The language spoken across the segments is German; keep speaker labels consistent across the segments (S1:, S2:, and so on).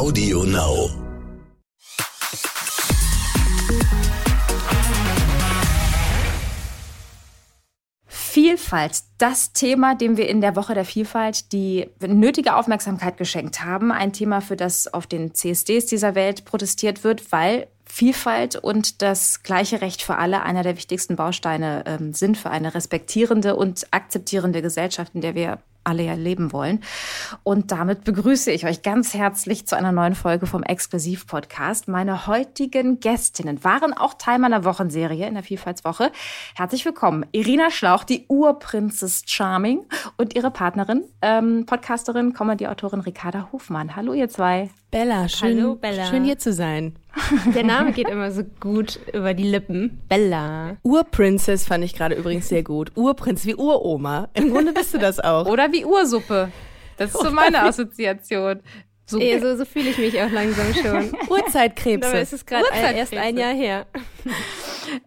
S1: Audio Now.
S2: Vielfalt, das Thema, dem wir in der Woche der Vielfalt die nötige Aufmerksamkeit geschenkt haben. Ein Thema, für das auf den CSDs dieser Welt protestiert wird, weil Vielfalt und das gleiche Recht für alle einer der wichtigsten Bausteine ähm, sind für eine respektierende und akzeptierende Gesellschaft, in der wir alle ja leben wollen. Und damit begrüße ich euch ganz herzlich zu einer neuen Folge vom Exklusiv-Podcast. Meine heutigen Gästinnen waren auch Teil meiner Wochenserie in der Vielfaltswoche. Herzlich willkommen, Irina Schlauch, die Urprinzess Charming und ihre Partnerin, ähm, Podcasterin, Comedy-Autorin Ricarda Hofmann. Hallo ihr zwei.
S3: Bella, schön,
S4: Hallo, Bella.
S3: schön hier zu sein.
S4: Der Name geht immer so gut über die Lippen. Bella.
S3: Urprincess fand ich gerade übrigens sehr gut. Urprinz, wie Uroma. Im Grunde bist du das auch.
S2: Oder wie Ursuppe. Das ist so meine Assoziation.
S4: So, Ey, so, so fühle ich mich auch langsam schon.
S3: Urzeitkrebse.
S4: Aber es ist gerade erst ein Jahr her.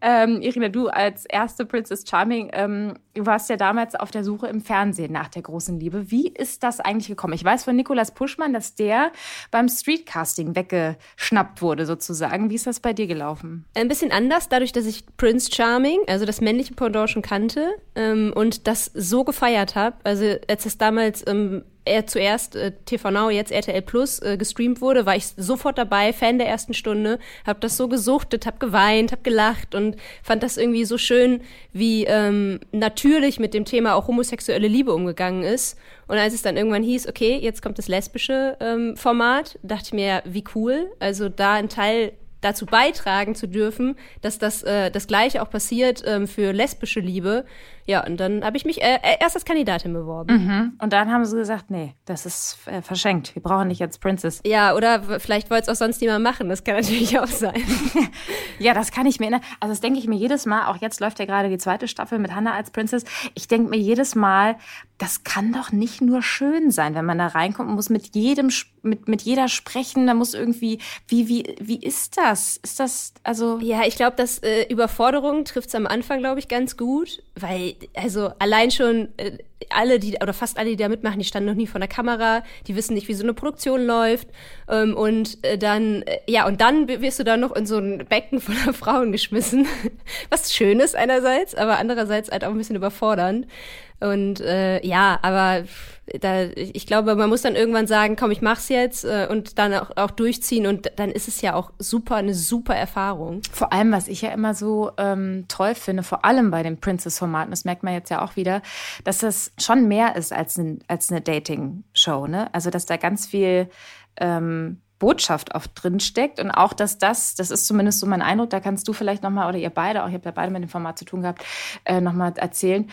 S2: Ähm, Irina, du als erste Princess Charming, ähm, du warst ja damals auf der Suche im Fernsehen nach der großen Liebe. Wie ist das eigentlich gekommen? Ich weiß von Nikolas Puschmann, dass der beim Streetcasting weggeschnappt wurde, sozusagen. Wie ist das bei dir gelaufen?
S4: Ein bisschen anders, dadurch, dass ich Prince Charming, also das männliche Pendant schon kannte ähm, und das so gefeiert habe. Also als es damals ähm, er zuerst äh, TV Now, jetzt RTL Plus äh, gestreamt wurde, war ich sofort dabei, Fan der ersten Stunde, habe das so gesuchtet, habe geweint, habe gelacht und fand das irgendwie so schön, wie ähm, natürlich mit dem Thema auch homosexuelle Liebe umgegangen ist. Und als es dann irgendwann hieß, okay, jetzt kommt das lesbische ähm, Format, dachte ich mir, wie cool, also da ein Teil dazu beitragen zu dürfen, dass das äh, das Gleiche auch passiert ähm, für lesbische Liebe. Ja, und dann habe ich mich äh, äh, erst als Kandidatin beworben.
S2: Mhm. Und dann haben sie gesagt, nee, das ist äh, verschenkt. Wir brauchen nicht jetzt Princess.
S4: Ja, oder vielleicht wollte es auch sonst niemand machen. Das kann natürlich auch sein.
S2: ja, das kann ich mir erinnern. Also das denke ich mir jedes Mal. Auch jetzt läuft ja gerade die zweite Staffel mit Hannah als Princess. Ich denke mir jedes Mal, das kann doch nicht nur schön sein, wenn man da reinkommt und muss mit jedem, mit, mit jeder sprechen. Da muss irgendwie, wie, wie, wie ist das? Ist das, also.
S4: Ja, ich glaube, dass äh, Überforderung trifft es am Anfang, glaube ich, ganz gut, weil, also allein schon äh, alle, die, oder fast alle, die da mitmachen, die standen noch nie vor der Kamera, die wissen nicht, wie so eine Produktion läuft. Ähm, und äh, dann, äh, ja, und dann wirst du da noch in so ein Becken voller Frauen geschmissen. Was schön ist einerseits, aber andererseits halt auch ein bisschen überfordernd. Und äh, ja, aber da, ich glaube, man muss dann irgendwann sagen, komm, ich mach's jetzt äh, und dann auch, auch durchziehen und dann ist es ja auch super, eine super Erfahrung.
S2: Vor allem, was ich ja immer so ähm, toll finde, vor allem bei den Princess-Formaten, das merkt man jetzt ja auch wieder, dass das schon mehr ist als, ein, als eine Dating-Show, ne? Also, dass da ganz viel ähm, Botschaft oft drin steckt und auch, dass das, das ist zumindest so mein Eindruck, da kannst du vielleicht nochmal, oder ihr beide, auch ihr habt ja beide mit dem Format zu tun gehabt, äh, nochmal erzählen,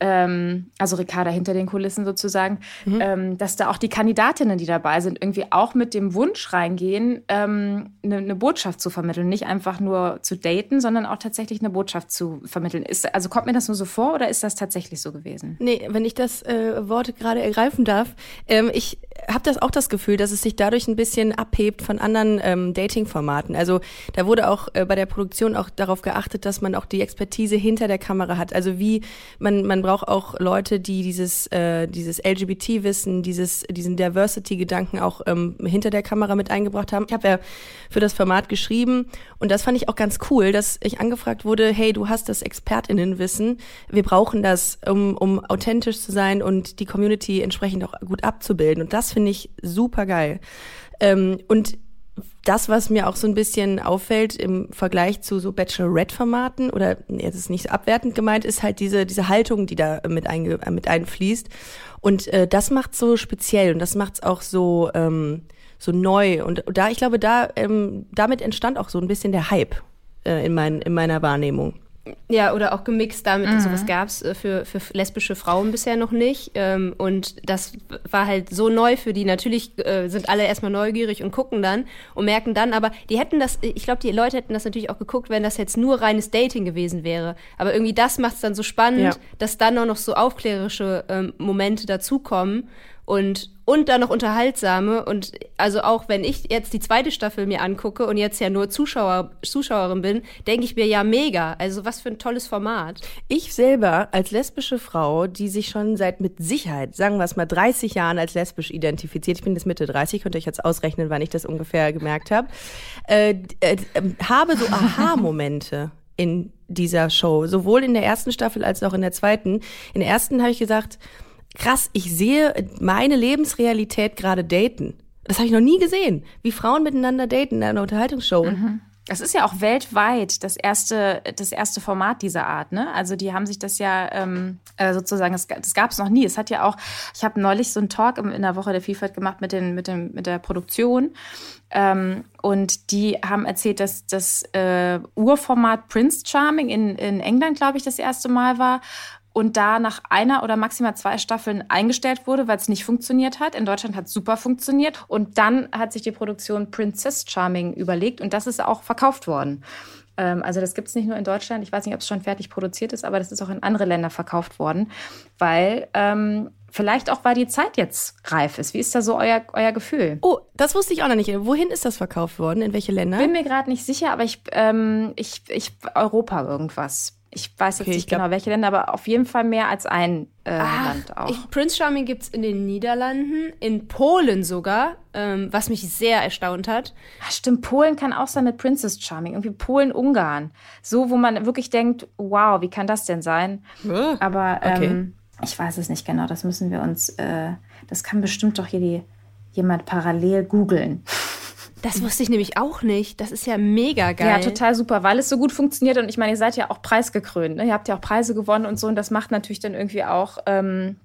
S2: ähm, also Ricarda hinter den Kulissen sozusagen, mhm. ähm, dass da auch die Kandidatinnen, die dabei sind, irgendwie auch mit dem Wunsch reingehen, ähm, eine, eine Botschaft zu vermitteln. Nicht einfach nur zu daten, sondern auch tatsächlich eine Botschaft zu vermitteln. Ist, also kommt mir das nur so vor oder ist das tatsächlich so gewesen?
S3: Nee, wenn ich das äh, Wort gerade ergreifen darf, ähm, ich habe das auch das Gefühl, dass es sich dadurch ein bisschen abhebt von anderen ähm, Dating-Formaten. Also da wurde auch äh, bei der Produktion auch darauf geachtet, dass man auch die Expertise hinter der Kamera hat. Also wie man, man braucht auch Leute, die dieses, äh, dieses LGBT-Wissen, dieses, diesen Diversity-Gedanken auch ähm, hinter der Kamera mit eingebracht haben. Ich habe ja für das Format geschrieben und das fand ich auch ganz cool, dass ich angefragt wurde, hey, du hast das ExpertInnenwissen, wir brauchen das, um, um authentisch zu sein und die Community entsprechend auch gut abzubilden. Und das finde ich super geil. Ähm, und das, was mir auch so ein bisschen auffällt im Vergleich zu so Bachelorette-Formaten, oder jetzt ist nicht so abwertend gemeint, ist halt diese, diese Haltung, die da mit, einge, mit einfließt. Und äh, das macht so speziell und das macht es auch so, ähm, so neu. Und da, ich glaube, da, ähm, damit entstand auch so ein bisschen der Hype äh, in, mein, in meiner Wahrnehmung.
S4: Ja, oder auch gemixt damit. Mhm. Sowas gab es äh, für, für lesbische Frauen bisher noch nicht. Ähm, und das war halt so neu für die. Natürlich äh, sind alle erstmal neugierig und gucken dann und merken dann, aber die hätten das, ich glaube, die Leute hätten das natürlich auch geguckt, wenn das jetzt nur reines Dating gewesen wäre. Aber irgendwie das macht es dann so spannend, ja. dass dann auch noch so aufklärerische ähm, Momente dazukommen. Und und dann noch unterhaltsame. Und also auch wenn ich jetzt die zweite Staffel mir angucke und jetzt ja nur Zuschauer, Zuschauerin bin, denke ich mir ja mega. Also was für ein tolles Format.
S3: Ich selber als lesbische Frau, die sich schon seit mit Sicherheit, sagen wir es mal, 30 Jahren als lesbisch identifiziert, ich bin jetzt Mitte 30, könnt ihr euch jetzt ausrechnen, wann ich das ungefähr gemerkt habe, äh, äh, habe so Aha-Momente in dieser Show, sowohl in der ersten Staffel als auch in der zweiten. In der ersten habe ich gesagt, krass, ich sehe meine Lebensrealität gerade daten. Das habe ich noch nie gesehen, wie Frauen miteinander daten in einer Unterhaltungsshow. Mhm.
S2: Das ist ja auch weltweit das erste, das erste Format dieser Art. Ne? Also die haben sich das ja ähm, äh, sozusagen, das, das gab es noch nie. Es hat ja auch, ich habe neulich so einen Talk in der Woche der Vielfalt gemacht mit, den, mit, dem, mit der Produktion. Ähm, und die haben erzählt, dass das äh, Urformat Prince Charming in, in England, glaube ich, das erste Mal war und da nach einer oder maximal zwei Staffeln eingestellt wurde, weil es nicht funktioniert hat. In Deutschland hat es super funktioniert. Und dann hat sich die Produktion Princess Charming überlegt und das ist auch verkauft worden. Ähm, also das gibt es nicht nur in Deutschland. Ich weiß nicht, ob es schon fertig produziert ist, aber das ist auch in andere Länder verkauft worden, weil ähm, vielleicht auch, weil die Zeit jetzt reif ist. Wie ist da so euer, euer Gefühl?
S3: Oh, das wusste ich auch noch nicht. Wohin ist das verkauft worden? In welche Länder?
S2: Bin mir gerade nicht sicher, aber ich, ähm, ich, ich Europa irgendwas. Ich weiß jetzt okay, nicht genau, welche Länder, aber auf jeden Fall mehr als ein äh, Ach, Land auch. Ich,
S4: Prince Charming gibt es in den Niederlanden, in Polen sogar, ähm, was mich sehr erstaunt hat.
S2: Ach, stimmt, Polen kann auch sein mit Princess Charming. Irgendwie Polen, Ungarn. So, wo man wirklich denkt, wow, wie kann das denn sein? Uh, aber ähm, okay. ich weiß es nicht genau. Das müssen wir uns, äh, das kann bestimmt doch hier die, jemand parallel googeln.
S4: Das wusste ich nämlich auch nicht. Das ist ja mega geil.
S2: Ja, total super, weil es so gut funktioniert. Und ich meine, ihr seid ja auch preisgekrönt. Ne? Ihr habt ja auch Preise gewonnen und so. Und das macht natürlich dann irgendwie auch ähm,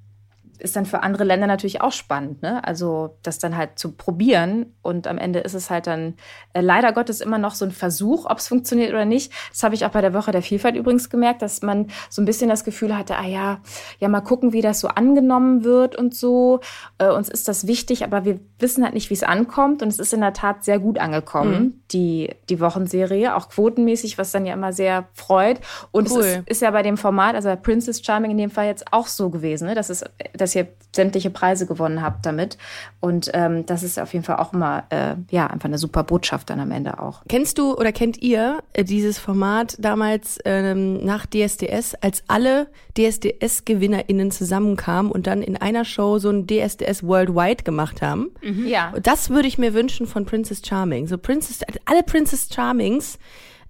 S2: ist dann für andere Länder natürlich auch spannend, ne? Also das dann halt zu probieren und am Ende ist es halt dann äh, leider Gottes immer noch so ein Versuch, ob es funktioniert oder nicht. Das habe ich auch bei der Woche der Vielfalt übrigens gemerkt, dass man so ein bisschen das Gefühl hatte, ah ja, ja mal gucken, wie das so angenommen wird und so. Äh, uns ist das wichtig, aber wir wissen halt nicht, wie es ankommt und es ist in der Tat sehr gut angekommen, mhm. die die Wochenserie, auch quotenmäßig, was dann ja immer sehr freut. Und cool. es ist, ist, ja bei dem Format, also Princess Charming in dem Fall jetzt auch so gewesen, ne? dass es dass dass ihr sämtliche Preise gewonnen habt damit. Und ähm, das ist auf jeden Fall auch immer, äh, ja, einfach eine super Botschaft dann am Ende auch.
S3: Kennst du oder kennt ihr äh, dieses Format damals ähm, nach DSDS, als alle DSDS-GewinnerInnen zusammenkamen und dann in einer Show so ein DSDS Worldwide gemacht haben? Mhm. Ja. Das würde ich mir wünschen von Princess Charming. So Princess, alle Princess Charmings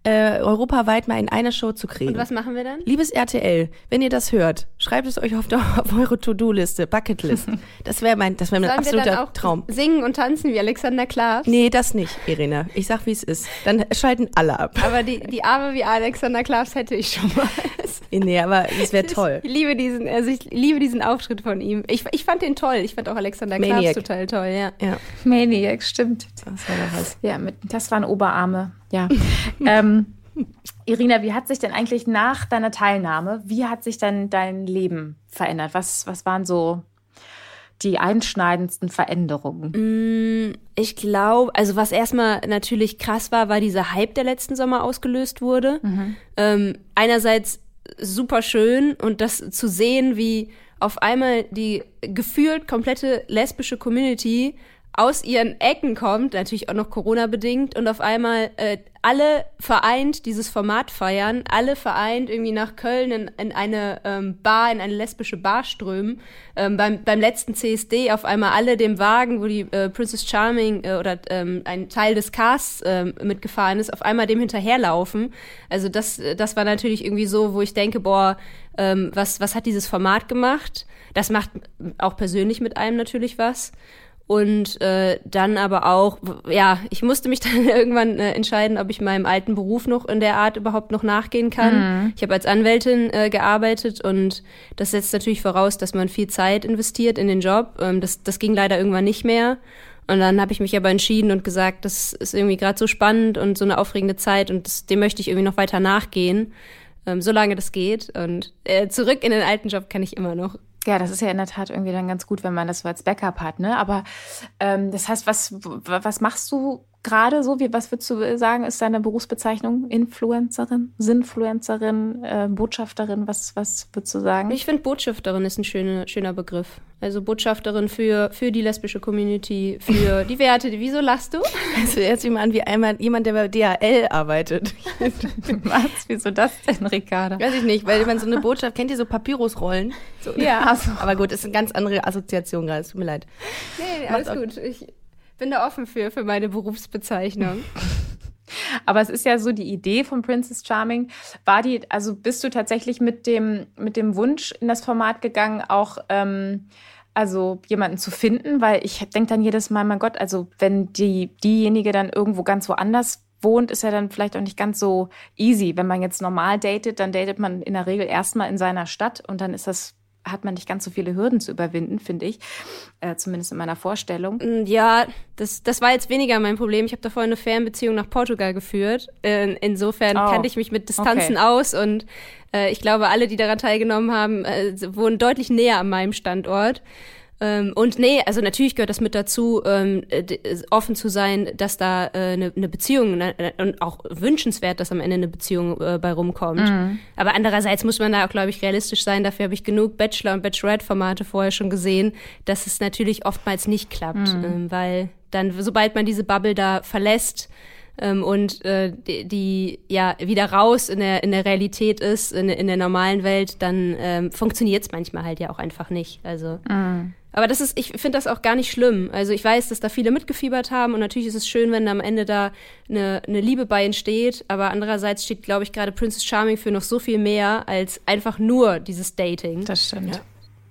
S3: äh, europaweit mal in einer Show zu kriegen.
S4: Und was machen wir dann?
S3: Liebes RTL, wenn ihr das hört, schreibt es euch auf, der, auf eure To-Do-Liste, Bucketlist. Das wäre mein, das wäre mein absoluter wir dann auch Traum.
S4: Singen und tanzen wie Alexander Klaas?
S3: Nee, das nicht, Irene. Ich sag, wie es ist. Dann schalten alle ab.
S4: Aber die, die Arme wie Alexander Klaas hätte ich schon mal.
S3: nee, aber das wäre toll.
S4: Ich liebe diesen, also ich liebe diesen Auftritt von ihm. Ich, ich fand den toll. Ich fand auch Alexander Maniac. Klaas total toll, ja. ja.
S2: Maniac, stimmt. Das war doch was. Ja, mit, das waren Oberarme. Ja. ähm, Irina, wie hat sich denn eigentlich nach deiner Teilnahme, wie hat sich denn dein Leben verändert? Was, was waren so die einschneidendsten Veränderungen?
S4: Mm, ich glaube, also was erstmal natürlich krass war, war dieser Hype, der letzten Sommer ausgelöst wurde. Mhm. Ähm, einerseits super schön und das zu sehen, wie auf einmal die gefühlt komplette lesbische Community aus ihren Ecken kommt, natürlich auch noch Corona-bedingt, und auf einmal äh, alle vereint dieses Format feiern, alle vereint irgendwie nach Köln in, in eine ähm, Bar, in eine lesbische Bar strömen. Ähm, beim, beim letzten CSD auf einmal alle dem Wagen, wo die äh, Princess Charming äh, oder ähm, ein Teil des Casts äh, mitgefahren ist, auf einmal dem hinterherlaufen. Also das, das war natürlich irgendwie so, wo ich denke, boah, ähm, was, was hat dieses Format gemacht? Das macht auch persönlich mit einem natürlich was. Und äh, dann aber auch, ja, ich musste mich dann irgendwann äh, entscheiden, ob ich meinem alten Beruf noch in der Art überhaupt noch nachgehen kann. Mhm. Ich habe als Anwältin äh, gearbeitet und das setzt natürlich voraus, dass man viel Zeit investiert in den Job. Ähm, das, das ging leider irgendwann nicht mehr. Und dann habe ich mich aber entschieden und gesagt, das ist irgendwie gerade so spannend und so eine aufregende Zeit und das, dem möchte ich irgendwie noch weiter nachgehen, ähm, solange das geht. Und äh, zurück in den alten Job kann ich immer noch.
S2: Ja, das ist ja in der Tat irgendwie dann ganz gut, wenn man das so als Backup hat. Ne? Aber ähm, das heißt, was, was machst du gerade so? Wie, was würdest du sagen, ist deine Berufsbezeichnung? Influencerin, Sinfluencerin, äh, Botschafterin? Was, was würdest du sagen?
S4: Ich finde, Botschafterin ist ein schöner, schöner Begriff. Also Botschafterin für, für die lesbische Community, für die Werte. Wieso lachst du?
S3: Also jetzt mal an wie einmal jemand, der bei DHL arbeitet.
S2: Was? Wieso das denn, Ricarda?
S3: Weiß ich nicht, weil man so eine Botschaft, kennt ihr so Papyrusrollen? So,
S2: Ja.
S3: Aber gut, ist eine ganz andere Assoziation gerade, es tut mir leid.
S4: Nee, alles gut. Ich bin da offen für, für meine Berufsbezeichnung.
S2: Aber es ist ja so die Idee von Princess Charming. War die, also bist du tatsächlich mit dem, mit dem Wunsch in das Format gegangen, auch ähm, also jemanden zu finden? Weil ich denke dann jedes Mal, mein Gott, also wenn die, diejenige dann irgendwo ganz woanders wohnt, ist ja dann vielleicht auch nicht ganz so easy. Wenn man jetzt normal datet, dann datet man in der Regel erstmal in seiner Stadt und dann ist das hat man nicht ganz so viele Hürden zu überwinden, finde ich. Äh, zumindest in meiner Vorstellung.
S4: Mm, Ja, das, das war jetzt weniger mein Problem. Ich habe davor eine Fernbeziehung nach Portugal geführt. Äh, insofern
S2: Oh,
S4: kannte ich mich mit Distanzen
S2: okay.
S4: aus und äh, ich glaube, alle, die daran teilgenommen haben, äh, wohnen deutlich näher an meinem Standort. Ähm, und nee, also natürlich gehört das mit dazu, ähm, äh, äh, offen zu sein, dass da eine äh, ne- ne Beziehung ne, äh, und auch wünschenswert, dass am Ende eine Beziehung äh, bei rumkommt. Aber andererseits muss man da auch, glaube ich, realistisch sein. Dafür habe ich genug Bachelor- und Bachelorette-Formate vorher schon gesehen, dass es natürlich oftmals nicht klappt, ähm, weil dann, sobald man diese Bubble da verlässt, ähm, und äh, die, die ja wieder raus in der in der Realität ist in, in der normalen Welt, dann ähm, funktioniert es manchmal halt ja auch einfach nicht. Also, aber das ist, ich finde das auch gar nicht schlimm. Also ich weiß, dass da viele mitgefiebert haben und natürlich ist es schön, wenn am Ende da eine, eine Liebe bei entsteht. Aber andererseits steht, glaube ich, gerade Princess Charming für noch so viel mehr als einfach nur dieses Dating.
S2: Das stimmt.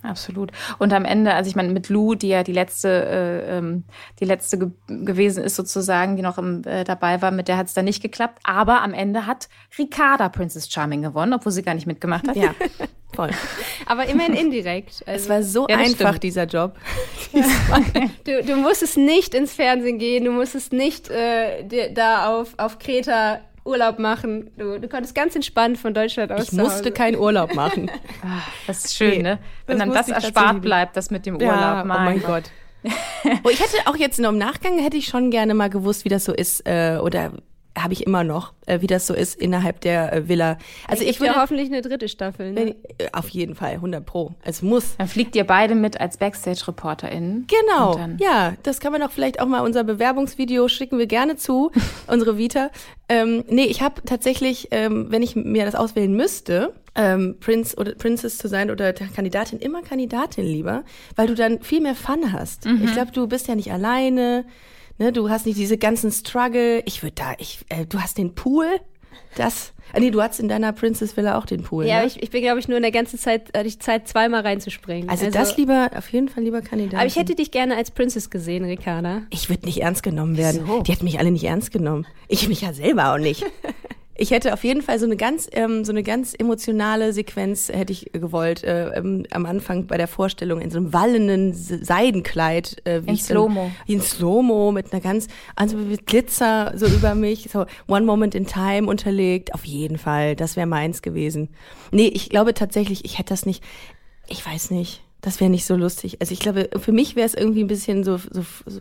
S2: Absolut. Und am Ende, also ich meine, mit Lou, die ja die letzte, äh, ähm, die letzte ge gewesen ist sozusagen, die noch im, äh, dabei war, mit der hat es dann nicht geklappt. Aber am Ende hat Ricarda Princess Charming gewonnen, obwohl sie gar nicht mitgemacht hat.
S3: Ja, voll.
S4: Aber immerhin indirekt. Also,
S3: Es war so
S2: Ja,
S3: einfach,
S2: stimmt.
S3: dieser Job.
S4: Du, du musstest nicht ins Fernsehen gehen, du musstest nicht äh, da auf, auf Kreta Urlaub machen. Du, du konntest ganz entspannt von Deutschland aus
S3: Ich musste
S4: Hause.
S3: keinen Urlaub machen.
S2: Ah, das ist schön,
S3: Nee,
S2: ne? Wenn
S3: das
S2: dann das erspart bleibt, das mit dem Urlaub.
S3: Ja, oh mein Gott. oh, ich hätte auch jetzt noch im Nachgang hätte ich schon gerne mal gewusst, wie das so ist, äh, oder habe ich immer noch, äh, wie das so ist innerhalb der äh, Villa. Also ich
S4: ja
S3: würde
S4: hoffentlich eine dritte Staffel.
S3: wenn,
S4: Ne?
S3: äh, auf jeden Fall 100 pro. Es muss.
S2: Dann fliegt ihr beide mit als Backstage-ReporterInnen.
S3: Genau. Ja, das kann man doch vielleicht auch mal unser Bewerbungsvideo schicken wir gerne zu, unsere Vita. Ähm, nee, ich habe tatsächlich, ähm, wenn ich mir das auswählen müsste, ähm, Prince oder Princess zu sein oder Kandidatin, immer Kandidatin lieber, weil du dann viel mehr Fun hast. Ich glaube, du bist ja nicht alleine, ne, du hast nicht diese ganzen Struggle. Ich würde da, ich, äh, du hast den Pool, das, ah, nee, du hattest in deiner Princess Villa auch den Pool.
S4: Ja,
S3: ne?
S4: ich, ich bin, glaube ich, nur in der ganzen Zeit, hatte ich Zeit, zweimal reinzuspringen.
S3: also, das lieber, auf jeden Fall lieber Kandidatin.
S4: Aber ich hätte dich gerne als Princess gesehen, Ricarda.
S3: Ich würde nicht ernst genommen werden.
S2: Wieso?
S3: Die hätten mich alle nicht ernst genommen. Ich mich ja selber auch nicht. Ich hätte auf jeden Fall so eine ganz, ähm, so eine ganz emotionale Sequenz hätte ich gewollt äh, ähm, am Anfang bei der Vorstellung in so einem wallenden Se- Seidenkleid, äh, wie
S2: In Slow-Mo.
S3: in Slow-Mo mit einer ganz, also mit Glitzer so über mich, so One Moment in Time unterlegt. Auf jeden Fall, das wäre meins gewesen. Nee, ich glaube tatsächlich, ich hätte das nicht, ich weiß nicht, das wäre nicht so lustig. Also ich glaube, für mich wäre es irgendwie ein bisschen so, so, so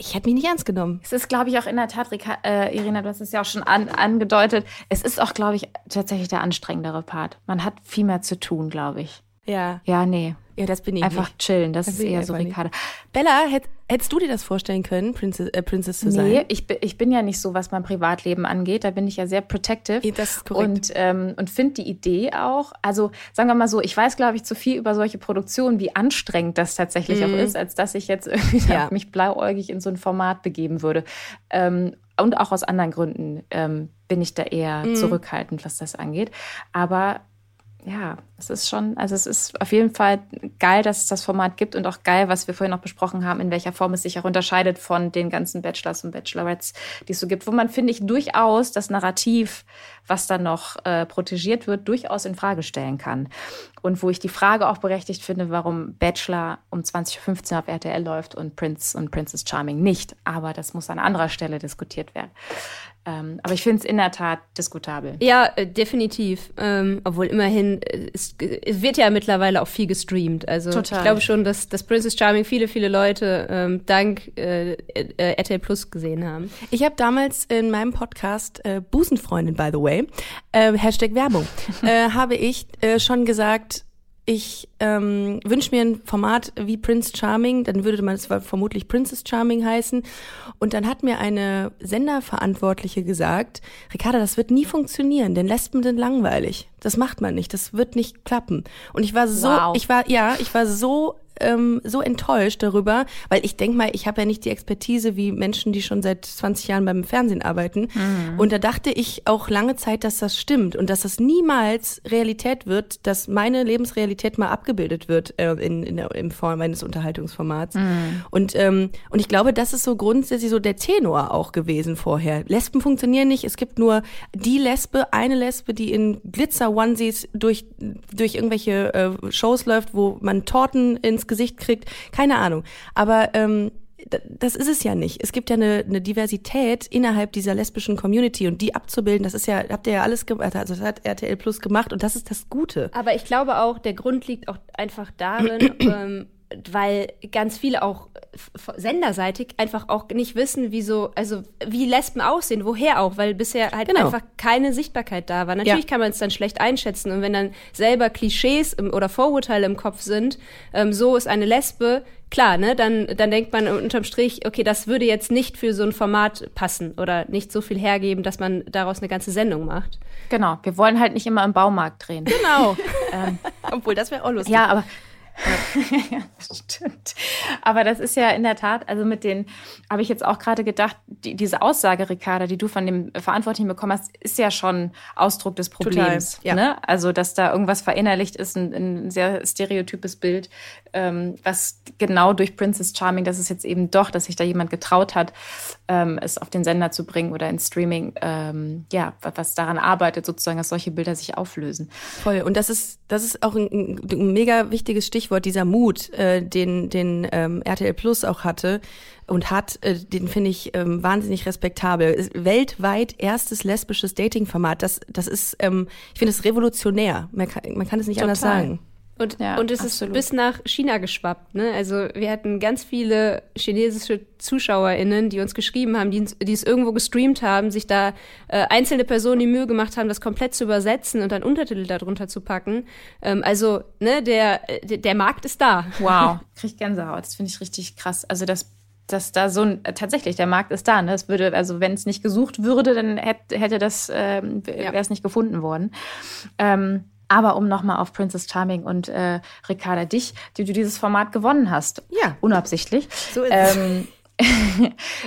S3: ich hätte mich nicht ernst genommen.
S2: Es ist, glaube ich, auch in der Tat, Rika, äh, Irina, du hast es ja auch schon an, angedeutet, es ist auch, glaube ich, tatsächlich der anstrengendere Part. Man hat viel mehr zu tun, glaube ich.
S3: Ja.
S2: Ja, nee.
S3: Ja, das bin ich
S2: Einfach
S3: nicht.
S2: chillen, das
S3: Das
S2: ist eher so. Ricarda.
S3: Bella, hätt, hättest du dir das vorstellen können, Princess, äh, Princess zu sein?
S2: Nee, ich, bin- ich bin ja nicht so, was mein Privatleben angeht. Da bin ich ja sehr protective.
S3: Das ist korrekt.
S2: Und, ähm, und finde die Idee auch, also sagen wir mal so, ich weiß, glaube ich, zu viel über solche Produktionen, wie anstrengend das tatsächlich auch ist, als dass ich jetzt irgendwie
S3: Mhm. Ja.
S2: mich blauäugig in so ein Format begeben würde. Ähm, und auch aus anderen Gründen ähm, bin ich da eher
S3: Mhm.
S2: zurückhaltend, was das angeht. Aber ja, es ist schon, also es ist auf jeden Fall geil, dass es das Format gibt und auch geil, was wir vorhin noch besprochen haben, in welcher Form es sich auch unterscheidet von den ganzen Bachelors und Bachelorettes, die es so gibt, wo man, finde ich, durchaus das Narrativ, was da noch äh, protegiert wird, durchaus in Frage stellen kann. Und wo ich die Frage auch berechtigt finde, warum Bachelor um 20.15 Uhr auf RTL läuft und Prince und Princess Charming nicht. Aber das muss an anderer Stelle diskutiert werden. Ähm, aber ich finde es in der Tat diskutabel.
S4: Ja, äh, definitiv. Ähm, obwohl immerhin, äh, es, es, wird ja mittlerweile auch viel gestreamt. Also Total. ich glaube schon, dass, dass Princess Charming viele, viele Leute ähm, dank äh, äh, RTL Plus gesehen haben.
S3: Ich habe damals in meinem Podcast äh, Busenfreundin, by the way, äh, Hashtag Werbung, äh, habe ich äh, schon gesagt, ich ähm, wünsche mir ein Format wie Prince Charming, dann würde man es vermutlich Princess Charming heißen. Und dann hat mir eine Senderverantwortliche gesagt, Ricarda, das wird nie funktionieren, denn Lesben sind langweilig. Das macht man nicht, das wird nicht klappen. Und ich war so, wow. ich war, ja, ich war so ähm, so enttäuscht darüber, weil ich denke mal, ich habe ja nicht die Expertise wie Menschen, die schon seit 20 Jahren beim Fernsehen arbeiten. Mhm. Und da dachte ich auch lange Zeit, dass das stimmt und dass das niemals Realität wird, dass meine Lebensrealität mal abgebildet wird äh, in, in, in Form eines Unterhaltungsformats. Mhm. Und, ähm, und ich glaube, das ist so grundsätzlich so der Tenor auch gewesen vorher. Lesben funktionieren nicht. Es gibt nur die Lesbe, eine Lesbe, die in Glitzer-Onesies durch, durch irgendwelche äh, Shows läuft, wo man Torten ins Gesicht kriegt. Keine Ahnung. Aber ähm, das ist es ja nicht. Es gibt ja eine, eine Diversität innerhalb dieser lesbischen Community und die abzubilden, das ist ja, habt ihr ja alles gemacht, also das hat RTL Plus gemacht und das ist das Gute.
S4: Aber ich glaube auch, der Grund liegt auch einfach darin, ähm, weil ganz viele auch senderseitig einfach auch nicht wissen, wie so, also wie Lesben aussehen, woher auch, weil bisher halt genau. einfach keine Sichtbarkeit da war. Natürlich ja. kann man es dann schlecht einschätzen und wenn dann selber Klischees im, oder Vorurteile im Kopf sind, ähm, so ist eine Lesbe, klar, ne, dann, dann denkt man unterm Strich, okay, das würde jetzt nicht für so ein Format passen oder nicht so viel hergeben, dass man daraus eine ganze Sendung macht.
S2: Genau, wir wollen halt nicht immer im Baumarkt drehen.
S3: Genau. ähm, Obwohl, das wäre auch lustig.
S2: Ja, aber ja, stimmt. Aber das ist ja in der Tat, also mit den, habe ich jetzt auch gerade gedacht, die, diese Aussage, Ricarda, die du von dem Verantwortlichen bekommen hast, ist ja schon Ausdruck des Problems. Total, ja. ne? Also, dass da irgendwas verinnerlicht ist, ein, ein sehr stereotypes Bild, ähm, was genau durch Princess Charming, das ist jetzt eben doch, dass sich da jemand getraut hat, ähm, es auf den Sender zu bringen oder ins Streaming, ähm, ja, was daran arbeitet, sozusagen, dass solche Bilder sich auflösen.
S3: Voll. Und das ist, das ist auch ein, ein mega wichtiges Stichwort, dieser Mut, äh, den, den ähm, RTL Plus auch hatte und hat, äh, den finde ich ähm, wahnsinnig respektabel. Weltweit erstes lesbisches Dating-Format. Das, das ist, ähm, ich finde es revolutionär. Man kann, man kann es nicht Total. anders sagen.
S4: Und, ja, und es absolut. ist bis nach China geschwappt. Ne? Also wir hatten ganz viele chinesische ZuschauerInnen, die uns geschrieben haben, die, die es irgendwo gestreamt haben, sich da äh, einzelne Personen die Mühe gemacht haben, das komplett zu übersetzen und dann Untertitel darunter zu packen. Ähm, also ne, der, der, der Markt ist da.
S2: Wow, krieg Gänsehaut. Das finde ich richtig krass. Also das dass da so ein tatsächlich der Markt ist da. Ne? Es würde also wenn es nicht gesucht würde, dann hätte, hätte das äh, wäre es nicht gefunden worden. Ähm, aber um nochmal auf Princess Charming und äh, Ricarda dich, die du dieses Format gewonnen hast.
S3: Ja.
S2: Unabsichtlich. So ist ähm, es.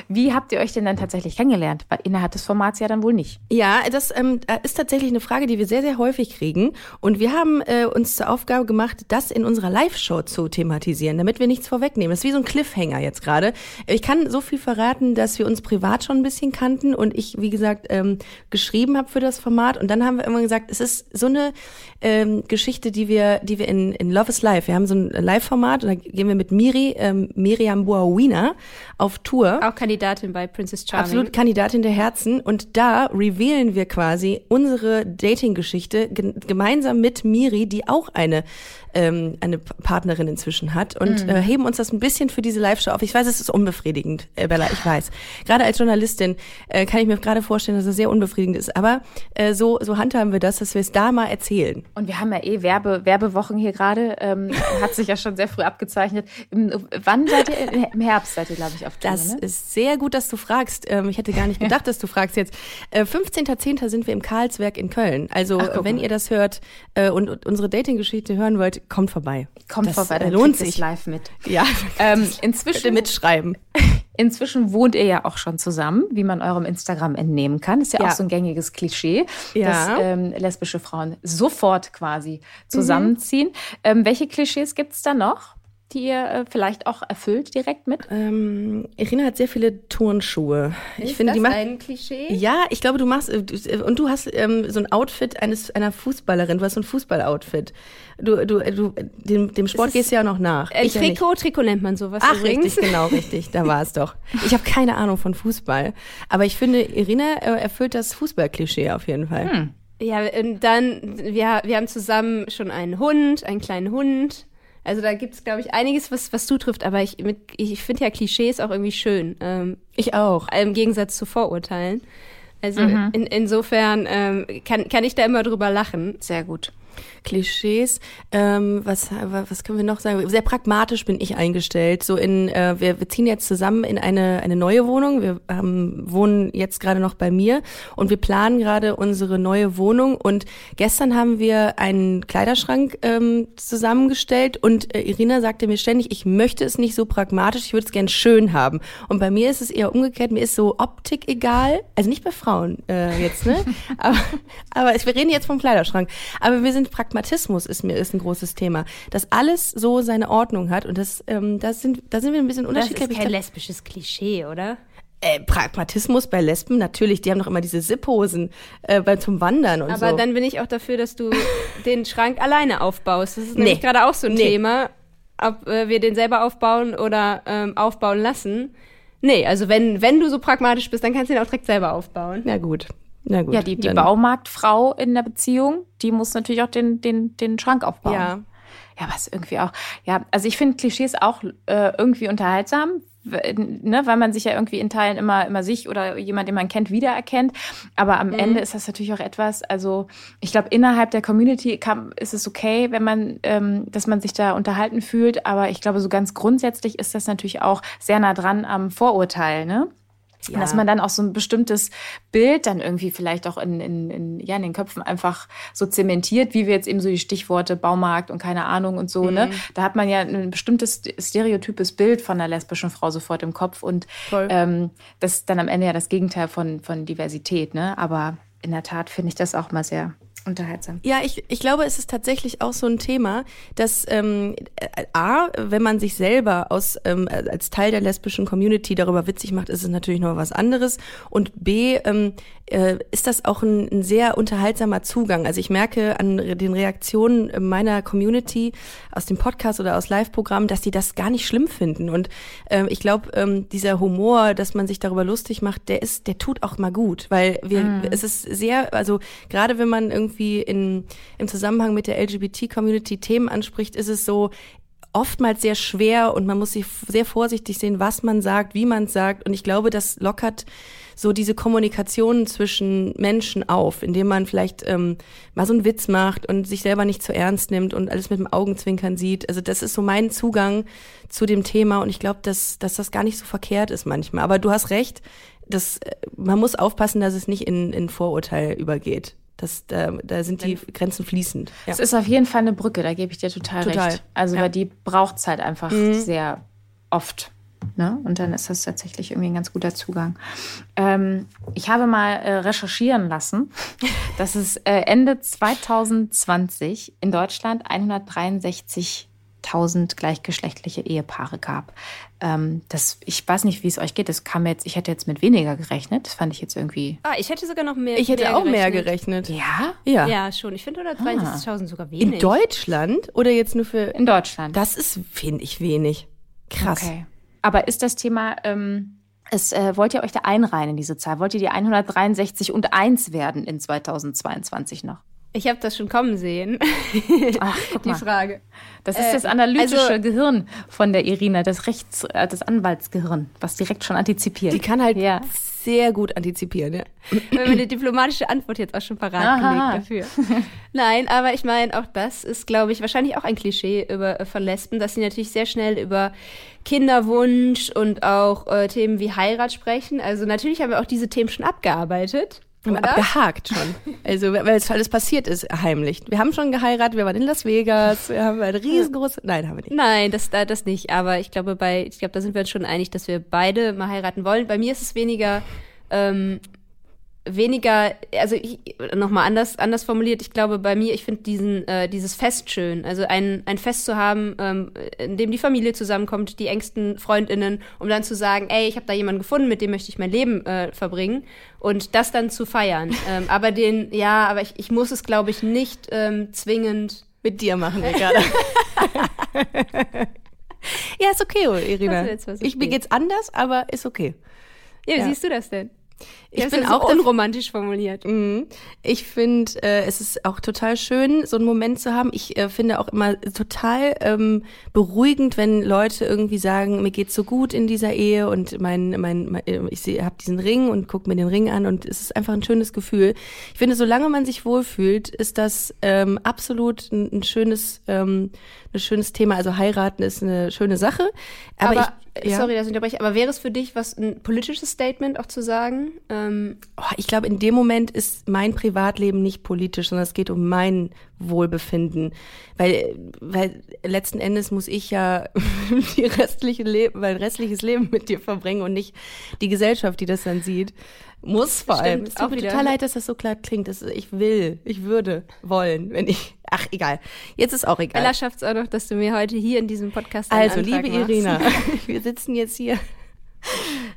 S2: Wie habt ihr euch denn dann tatsächlich kennengelernt? Weil innerhalb des Formats ja dann wohl nicht.
S3: Ja, das ähm, ist tatsächlich eine Frage, die wir sehr, sehr häufig kriegen. Und wir haben äh, uns zur Aufgabe gemacht, das in unserer Live-Show zu thematisieren, damit wir nichts vorwegnehmen. Das ist wie so ein Cliffhanger jetzt gerade. Ich kann so viel verraten, dass wir uns privat schon ein bisschen kannten und ich, wie gesagt, ähm, geschrieben habe für das Format. Und dann haben wir immer gesagt, es ist so eine ähm, Geschichte, die wir, die wir in, in Love is Live, wir haben so ein Live-Format und da gehen wir mit Miri, ähm, Miriam Boawina auf Tour.
S4: Auch Kandidatin bei Princess Charming.
S3: Absolut Kandidatin der Herzen. Und da revealen wir quasi unsere Dating-Geschichte gemeinsam mit Miri, die auch eine ähm, eine Partnerin inzwischen hat und mhm. äh, heben uns das ein bisschen für diese Live-Show auf. Ich weiß, es ist unbefriedigend, äh, Bella, ich weiß. Gerade als Journalistin äh, kann ich mir gerade vorstellen, dass es sehr unbefriedigend ist. Aber äh, so, so handhaben wir das, dass wir es da mal erzählen.
S2: Und wir haben ja eh Werbe, Werbewochen hier gerade. Ähm, hat sich ja schon sehr früh abgezeichnet. Wann seid ihr? Im Herbst seid ihr, glaube ich, auf
S3: Tour, Das ne? ist sehr gut, dass du fragst. Ähm, ich hätte gar nicht gedacht, dass du fragst jetzt. Äh, 15.10. sind wir im Karlswerk in Köln. Also, Ach, wenn ihr das hört äh, und, und unsere Dating-Geschichte hören wollt, kommt vorbei.
S2: Kommt das vorbei,
S3: dann lohnt sich
S2: live mit.
S3: Ja,
S2: ähm, inzwischen
S3: Bitte mitschreiben.
S2: Inzwischen wohnt ihr ja auch schon zusammen, wie man eurem Instagram entnehmen kann. Ist ja, ja. auch so ein gängiges Klischee, ja. dass ähm, lesbische Frauen sofort quasi zusammenziehen. Mhm. Ähm, welche Klischees gibt's da noch? Die ihr äh, vielleicht auch erfüllt direkt mit?
S3: Ähm, Irina hat sehr viele Turnschuhe.
S4: Ist
S3: ich finde,
S4: das
S3: die macht
S4: ein Klischee?
S3: Ja, ich glaube, du machst äh, äh, und du hast ähm, so ein Outfit eines einer Fußballerin. Du hast so ein Fußballoutfit. Du du du dem, dem Sport gehst du ja noch nach.
S4: Ein
S3: Ich ja nicht.
S4: Trikot, Trikot nennt man sowas
S3: Ach,
S4: übrigens.
S3: richtig, genau, richtig. Da war es doch. Ich habe keine Ahnung von Fußball, aber ich finde, Irina äh, erfüllt das Fußballklischee auf jeden Fall.
S2: Hm.
S4: Ja, und dann, wir, wir haben zusammen schon einen Hund, einen kleinen Hund. Also da gibt es, glaube ich, einiges, was, was zutrifft. Aber ich, mit- ich finde ja Klischees auch irgendwie schön. Ähm,
S3: Ich auch.
S4: Im Gegensatz zu Vorurteilen. Also
S2: Mhm.
S4: in, insofern ähm, kann, kann ich da immer drüber lachen.
S2: Sehr gut.
S3: Klischees. Ähm, was, was können wir noch sagen? Sehr pragmatisch bin ich eingestellt. So in, äh, wir, wir ziehen jetzt zusammen in eine, eine neue Wohnung. Wir ähm, wohnen jetzt gerade noch bei mir und wir planen gerade unsere neue Wohnung. Und gestern haben wir einen Kleiderschrank ähm, zusammengestellt und äh, Irina sagte mir ständig, ich möchte es nicht so pragmatisch, ich würde es gern schön haben. Und bei mir ist es eher umgekehrt, mir ist so Optik egal. Also nicht bei Frauen äh, jetzt, ne? aber, aber wir reden jetzt vom Kleiderschrank. Aber wir sind Pragmatismus ist mir ist ein großes Thema, dass alles so seine Ordnung hat und das ähm, das sind da sind wir ein bisschen
S4: Das
S3: unterschiedlich.
S4: ist kein lesbisches Klischee, oder?
S3: äh, Pragmatismus bei Lesben natürlich, die haben doch immer diese Sipphosen äh, bei zum Wandern und
S4: Aber
S3: so.
S4: dann bin ich auch dafür, dass du den Schrank alleine aufbaust. Das ist
S3: Nee.
S4: nämlich gerade auch so ein
S3: Nee.
S4: Thema, ob äh, wir den selber aufbauen oder ähm, aufbauen lassen. Nee, also wenn, wenn du so pragmatisch bist, dann kannst du ihn auch direkt selber aufbauen.
S3: Na gut. Na gut.
S2: Ja, die, die Baumarktfrau in der Beziehung, die muss natürlich auch den, den, den Schrank aufbauen.
S3: Ja.
S2: Ja, was irgendwie auch. Ja, also ich finde Klischees auch äh, irgendwie unterhaltsam, ne, weil man sich ja irgendwie in Teilen immer, immer sich oder jemand, den man kennt, wiedererkennt. Aber am Ende ist das natürlich auch etwas, also ich glaube, innerhalb der Community kann, ist es okay, wenn man, ähm, dass man sich da unterhalten fühlt. Aber ich glaube, so ganz grundsätzlich ist das natürlich auch sehr nah dran am Vorurteil, ne?
S3: Ja.
S2: Dass man dann auch so ein bestimmtes Bild dann irgendwie vielleicht auch in, in, in, ja, in den Köpfen einfach so zementiert, wie wir jetzt eben so die Stichworte Baumarkt und keine Ahnung und so, ne? Da hat man ja ein bestimmtes stereotypes Bild von einer lesbischen Frau sofort im Kopf und
S3: Voll.
S2: ähm, das ist dann am Ende ja das Gegenteil von, von Diversität, ne? Aber in der Tat finde ich das auch mal sehr unterhaltsam.
S3: Ja, ich, ich glaube, es ist tatsächlich auch so ein Thema, dass ähm, äh, A, wenn man sich selber aus ähm, als Teil der lesbischen Community darüber witzig macht, ist es natürlich noch was anderes. Und B, ähm, äh, ist das auch ein, ein sehr unterhaltsamer Zugang. Also ich merke an den Reaktionen meiner Community aus dem Podcast oder aus Live-Programmen, dass die das gar nicht schlimm finden. Und ähm, ich glaube, ähm, dieser Humor, dass man sich darüber lustig macht, der ist, der tut auch mal gut, weil wir, es ist sehr, also gerade wenn man irgendwie in, im Zusammenhang mit der LGBT-Community Themen anspricht, ist es so, oftmals sehr schwer und man muss sich sehr vorsichtig sehen, was man sagt, wie man sagt. Und ich glaube, das lockert so diese Kommunikation zwischen Menschen auf, indem man vielleicht ähm, mal so einen Witz macht und sich selber nicht zu ernst nimmt und alles mit dem Augenzwinkern sieht. Also das ist so mein Zugang zu dem Thema und ich glaube, dass, dass das gar nicht so verkehrt ist manchmal. Aber du hast recht, das, äh, man muss aufpassen, dass es nicht in, in Vorurteil übergeht. Das, da, da sind die Grenzen fließend. Ja.
S2: Es ist auf jeden Fall eine Brücke, da gebe ich dir total,
S3: Total.
S2: recht. Also,
S3: Ja. Mhm.
S2: weil die braucht es halt einfach sehr oft. Ne? Und dann ist das tatsächlich irgendwie ein ganz guter Zugang. Ähm, ich habe mal äh, recherchieren lassen, dass es äh, Ende 2020 in Deutschland 163.000 gleichgeschlechtliche Ehepaare gab. Ähm, das, ich weiß nicht, wie es euch geht. Das kam jetzt, ich hätte jetzt mit weniger gerechnet. Das fand ich jetzt irgendwie.
S4: Ah, ich hätte sogar noch mehr.
S3: Ich hätte
S4: mehr
S3: auch mehr gerechnet.
S2: Ja?
S3: Ja.
S4: Ja, schon. Ich finde 163.000 sogar wenig.
S3: In Deutschland oder jetzt nur für.
S2: In Deutschland.
S3: Das ist, finde ich, wenig. Krass.
S2: Okay. Aber ist das Thema, ähm, es, äh, wollt ihr euch da einreihen in diese Zahl? Wollt ihr die 163 und 1 werden in 2022 noch?
S4: Ich habe das schon kommen sehen.
S2: Ach, guck
S4: Die
S2: mal.
S4: Frage.
S2: Das ist
S4: Äh,
S2: das analytische
S4: also-
S2: Gehirn von der Irina, das Rechts, äh, das Anwaltsgehirn, was direkt schon antizipiert.
S3: Die kann halt
S2: Ja.
S3: sehr gut antizipieren, ja.
S4: Wir haben eine diplomatische Antwort jetzt auch schon parat
S2: Aha.
S4: gelegt dafür. Nein, aber ich meine, auch das ist, glaube ich, wahrscheinlich auch ein Klischee über, äh, von Lesben, dass sie natürlich sehr schnell über Kinderwunsch und auch äh, Themen wie Heirat sprechen. Also natürlich haben wir auch diese Themen schon abgearbeitet. Oder?
S3: abgehakt schon. Also, weil es alles passiert ist, heimlich. Wir haben schon geheiratet, wir waren in Las Vegas, wir haben eine riesengroße, nein, haben wir nicht.
S4: Nein, das, da- das nicht. Aber ich glaube, bei, ich glaube, da sind wir uns schon einig, dass wir beide mal heiraten wollen. Bei mir ist es weniger, ähm, weniger, also ich, nochmal anders, anders formuliert, ich glaube bei mir, ich finde diesen, äh, dieses Fest schön. Also ein, ein Fest zu haben, ähm, in dem die Familie zusammenkommt, die engsten FreundInnen, um dann zu sagen, ey, ich habe da jemanden gefunden, mit dem möchte ich mein Leben äh, verbringen und das dann zu feiern. ähm, aber den, ja, aber ich, ich muss es, glaube ich, nicht ähm, zwingend
S3: mit dir machen wir gerade. ja, ist okay, Irina. Ich, mir geht's anders, aber ist okay.
S4: Ja, wie ja. siehst du das denn?
S3: Ich bin auch so unromantisch formuliert. Mhm. Ich finde, äh, es ist auch total schön, so einen Moment zu haben. Ich äh, finde auch immer total ähm, beruhigend, wenn Leute irgendwie sagen, mir geht's so gut in dieser Ehe und mein, mein, mein äh, ich habe diesen Ring und gucke mir den Ring an und es ist einfach ein schönes Gefühl. Ich finde, solange man sich wohlfühlt, ist das ähm, absolut ein, ein schönes, ähm, ein schönes Thema. Also heiraten ist eine schöne Sache.
S4: Aber, aber ich, ja. sorry, dass ich unterbreche, aber wäre es für dich was ein politisches Statement auch zu sagen?
S3: Ähm oh, ich glaube, in dem Moment ist mein Privatleben nicht politisch, sondern es geht um mein Wohlbefinden. Weil, weil letzten Endes muss ich ja die restliche Leben, mein restliches Leben mit dir verbringen und nicht die Gesellschaft, die das dann sieht. Muss vor Stimmt, allem. Es tut mir total leid, dass das so klar klingt. Das, ich will, ich würde wollen, wenn ich. Ach, egal. Jetzt ist auch egal.
S4: Ella schafft es auch noch, dass du mir heute hier in diesem Podcast
S3: Also, liebe machst. Irina, wir sitzen jetzt hier.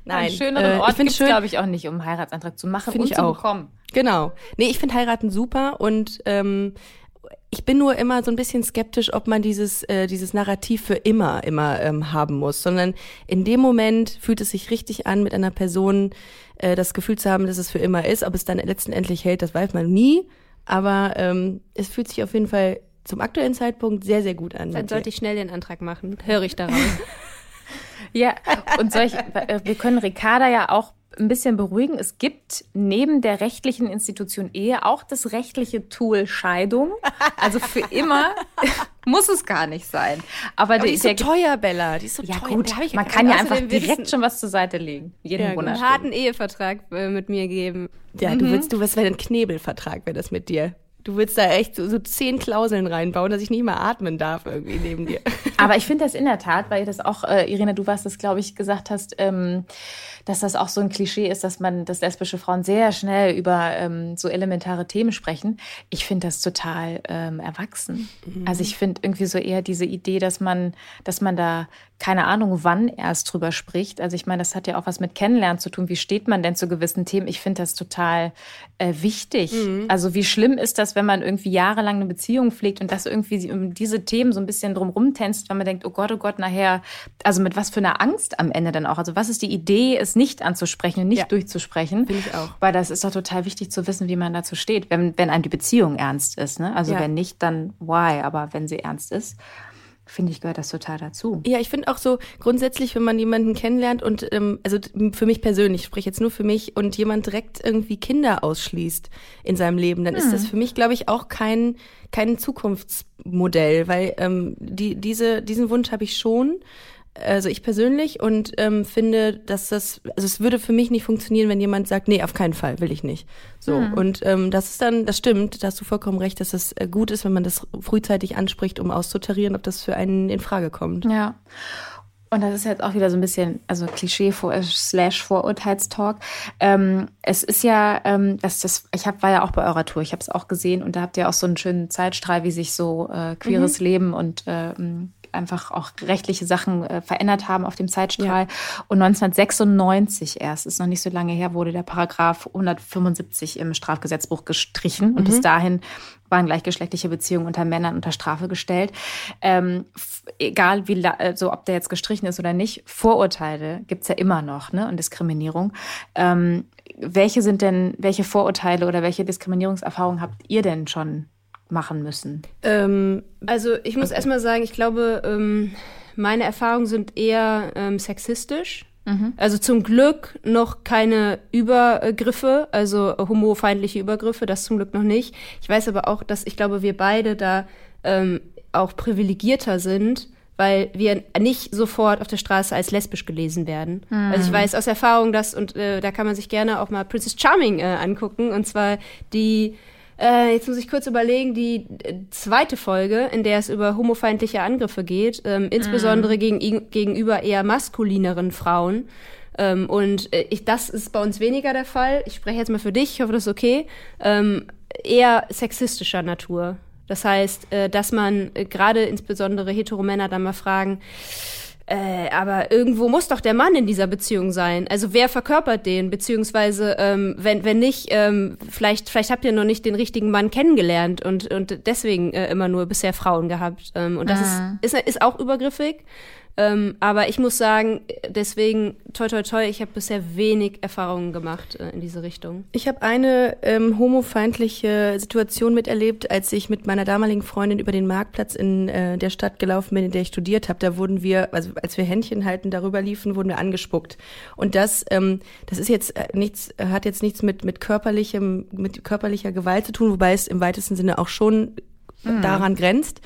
S2: Nein, einen schöneren äh, Ort gibt es, glaube ich, auch nicht, um einen Heiratsantrag zu machen
S3: und ich zu auch. bekommen. Genau. Nee, ich finde heiraten super und ähm, ich bin nur immer so ein bisschen skeptisch, ob man dieses, äh, dieses Narrativ für immer, immer ähm, haben muss, sondern in dem Moment fühlt es sich richtig an, mit einer Person äh, das Gefühl zu haben, dass es für immer ist. Ob es dann letztendlich hält, das weiß man nie. Aber ähm, es fühlt sich auf jeden Fall zum aktuellen Zeitpunkt sehr, sehr gut an.
S4: Dann sollte ich schnell den Antrag machen, höre ich darauf.
S2: ja, und solch, äh, wir können Ricarda ja auch ein bisschen beruhigen. Es gibt neben der rechtlichen Institution Ehe auch das rechtliche Tool Scheidung. Also für immer muss es gar nicht sein.
S3: Aber, Aber die, ist so teuer, Bella. Die ist so
S2: ja,
S3: teuer.
S2: Gut, man kann ja einfach direkt schon was zur Seite legen.
S4: Jeden ja, Monat. Einen harten Ehevertrag äh, mit mir geben.
S3: Ja, mhm. du willst, du wirst, wäre ein Knebelvertrag, wäre das mit dir. Du willst da echt so, so zehn Klauseln reinbauen, dass ich nicht mal atmen darf irgendwie neben dir.
S2: Aber ich finde das in der Tat, weil das auch, äh, Irene, du warst das, glaube ich, gesagt hast, ähm, dass das auch so ein Klischee ist, dass man, dass lesbische Frauen sehr schnell über ähm, so elementare Themen sprechen. Ich finde das total ähm, erwachsen. Mhm. Also ich finde irgendwie so eher diese Idee, dass man, dass man da keine Ahnung, wann erst drüber spricht. Also ich meine, das hat ja auch was mit Kennenlernen zu tun. Wie steht man denn zu gewissen Themen? Ich finde das total äh, wichtig. Mhm. Also wie schlimm ist das, wenn man irgendwie jahrelang eine Beziehung pflegt und das irgendwie um diese Themen so ein bisschen drumrum tänzt, weil man denkt, oh Gott, oh Gott, nachher, also mit was für einer Angst am Ende dann auch. Also was ist die Idee, es nicht anzusprechen und nicht ja. durchzusprechen?
S3: Finde ich auch.
S2: Weil das ist doch total wichtig zu wissen, wie man dazu steht, wenn, wenn einem die Beziehung ernst ist. Ne? Also ja. wenn nicht, dann why, aber wenn sie ernst ist finde ich, gehört das total dazu.
S3: Ja, ich finde auch so grundsätzlich, wenn man jemanden kennenlernt und, ähm, also für mich persönlich, ich spreche jetzt nur für mich, und jemand direkt irgendwie Kinder ausschließt in seinem Leben, dann hm. ist das hm. für mich, glaube ich, auch kein, kein Zukunftsmodell, weil ähm, die, diese, diesen Wunsch habe ich schon also ich persönlich und ähm, finde, dass das, also es würde für mich nicht funktionieren, wenn jemand sagt, nee, auf keinen Fall, will ich nicht. So mhm. und ähm, das ist dann, das stimmt, da hast du vollkommen recht, dass es äh, gut ist, wenn man das frühzeitig anspricht, um auszutarieren, ob das für einen in Frage kommt.
S2: Ja. Und das ist jetzt auch wieder so ein bisschen, also Klischee äh, slash Vorurteilstalk. Ähm, es ist ja, ähm, das, das, ich hab, war ja auch bei eurer Tour, ich habe es auch gesehen und da habt ihr auch so einen schönen Zeitstrahl, wie sich so äh, queeres mhm. Leben und ähm, einfach auch rechtliche Sachen äh, verändert haben auf dem Zeitstrahl. Ja. Und 1996 erst, ist noch nicht so lange her, wurde der Paragraph 175 im Strafgesetzbuch gestrichen. Und mhm. bis dahin waren gleichgeschlechtliche Beziehungen unter Männern unter Strafe gestellt. Ähm, egal wie, also ob der jetzt gestrichen ist oder nicht, Vorurteile gibt's ja immer noch, ne? Und Diskriminierung. Ähm, welche sind denn, welche Vorurteile oder welche Diskriminierungserfahrungen habt ihr denn schon machen müssen?
S4: Ähm, also ich muss erstmal sagen, ich glaube, ähm, meine Erfahrungen sind eher ähm, sexistisch. Mhm. Also zum Glück noch keine Übergriffe, also homofeindliche Übergriffe, das zum Glück noch nicht. Ich weiß aber auch, dass ich glaube, wir beide da ähm, auch privilegierter sind, weil wir nicht sofort auf der Straße als lesbisch gelesen werden. Mhm. Also ich weiß aus Erfahrung, dass, und äh, da kann man sich gerne auch mal Princess Charming äh, angucken, und zwar die äh, jetzt muss ich kurz überlegen, die äh, zweite Folge, in der es über homofeindliche Angriffe geht, ähm, insbesondere mm. gegen, gegenüber eher maskulineren Frauen. Ähm, und äh, ich, das ist bei uns weniger der Fall. Ich spreche jetzt mal für dich, ich hoffe, das ist okay. Ähm, eher sexistischer Natur. Das heißt, äh, dass man äh, gerade insbesondere Heteromänner dann mal fragen, äh, aber irgendwo muss doch der Mann in dieser Beziehung sein. Also wer verkörpert den? Beziehungsweise, ähm, wenn, wenn nicht, ähm, vielleicht, vielleicht habt ihr noch nicht den richtigen Mann kennengelernt und, und deswegen äh, immer nur bisher Frauen gehabt. Ähm, und das mhm. ist, ist, ist auch übergriffig. Ähm, aber ich muss sagen, deswegen, toi, toi, toi, ich habe bisher wenig Erfahrungen gemacht äh, in diese Richtung.
S3: Ich habe eine ähm, homofeindliche Situation miterlebt, als ich mit meiner damaligen Freundin über den Marktplatz in äh, der Stadt gelaufen bin, in der ich studiert habe. Da wurden wir, also als wir Händchen halten, darüber liefen, wurden wir angespuckt. Und das, ähm, das ist jetzt äh, nichts, hat jetzt nichts mit, mit körperlichem, mit körperlicher Gewalt zu tun, wobei es im weitesten Sinne auch schon mhm. daran grenzt.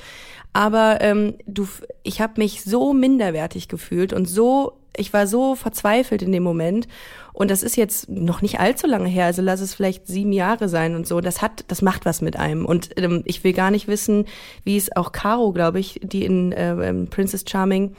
S3: Aber ähm, du, ich habe mich so minderwertig gefühlt und so, ich war so verzweifelt in dem Moment. Und das ist jetzt noch nicht allzu lange her, also lass es vielleicht sieben Jahre sein und so. Das hat, das macht was mit einem. Und ähm, ich will gar nicht wissen, wie es auch Caro, glaube ich, die in äh, Princess Charming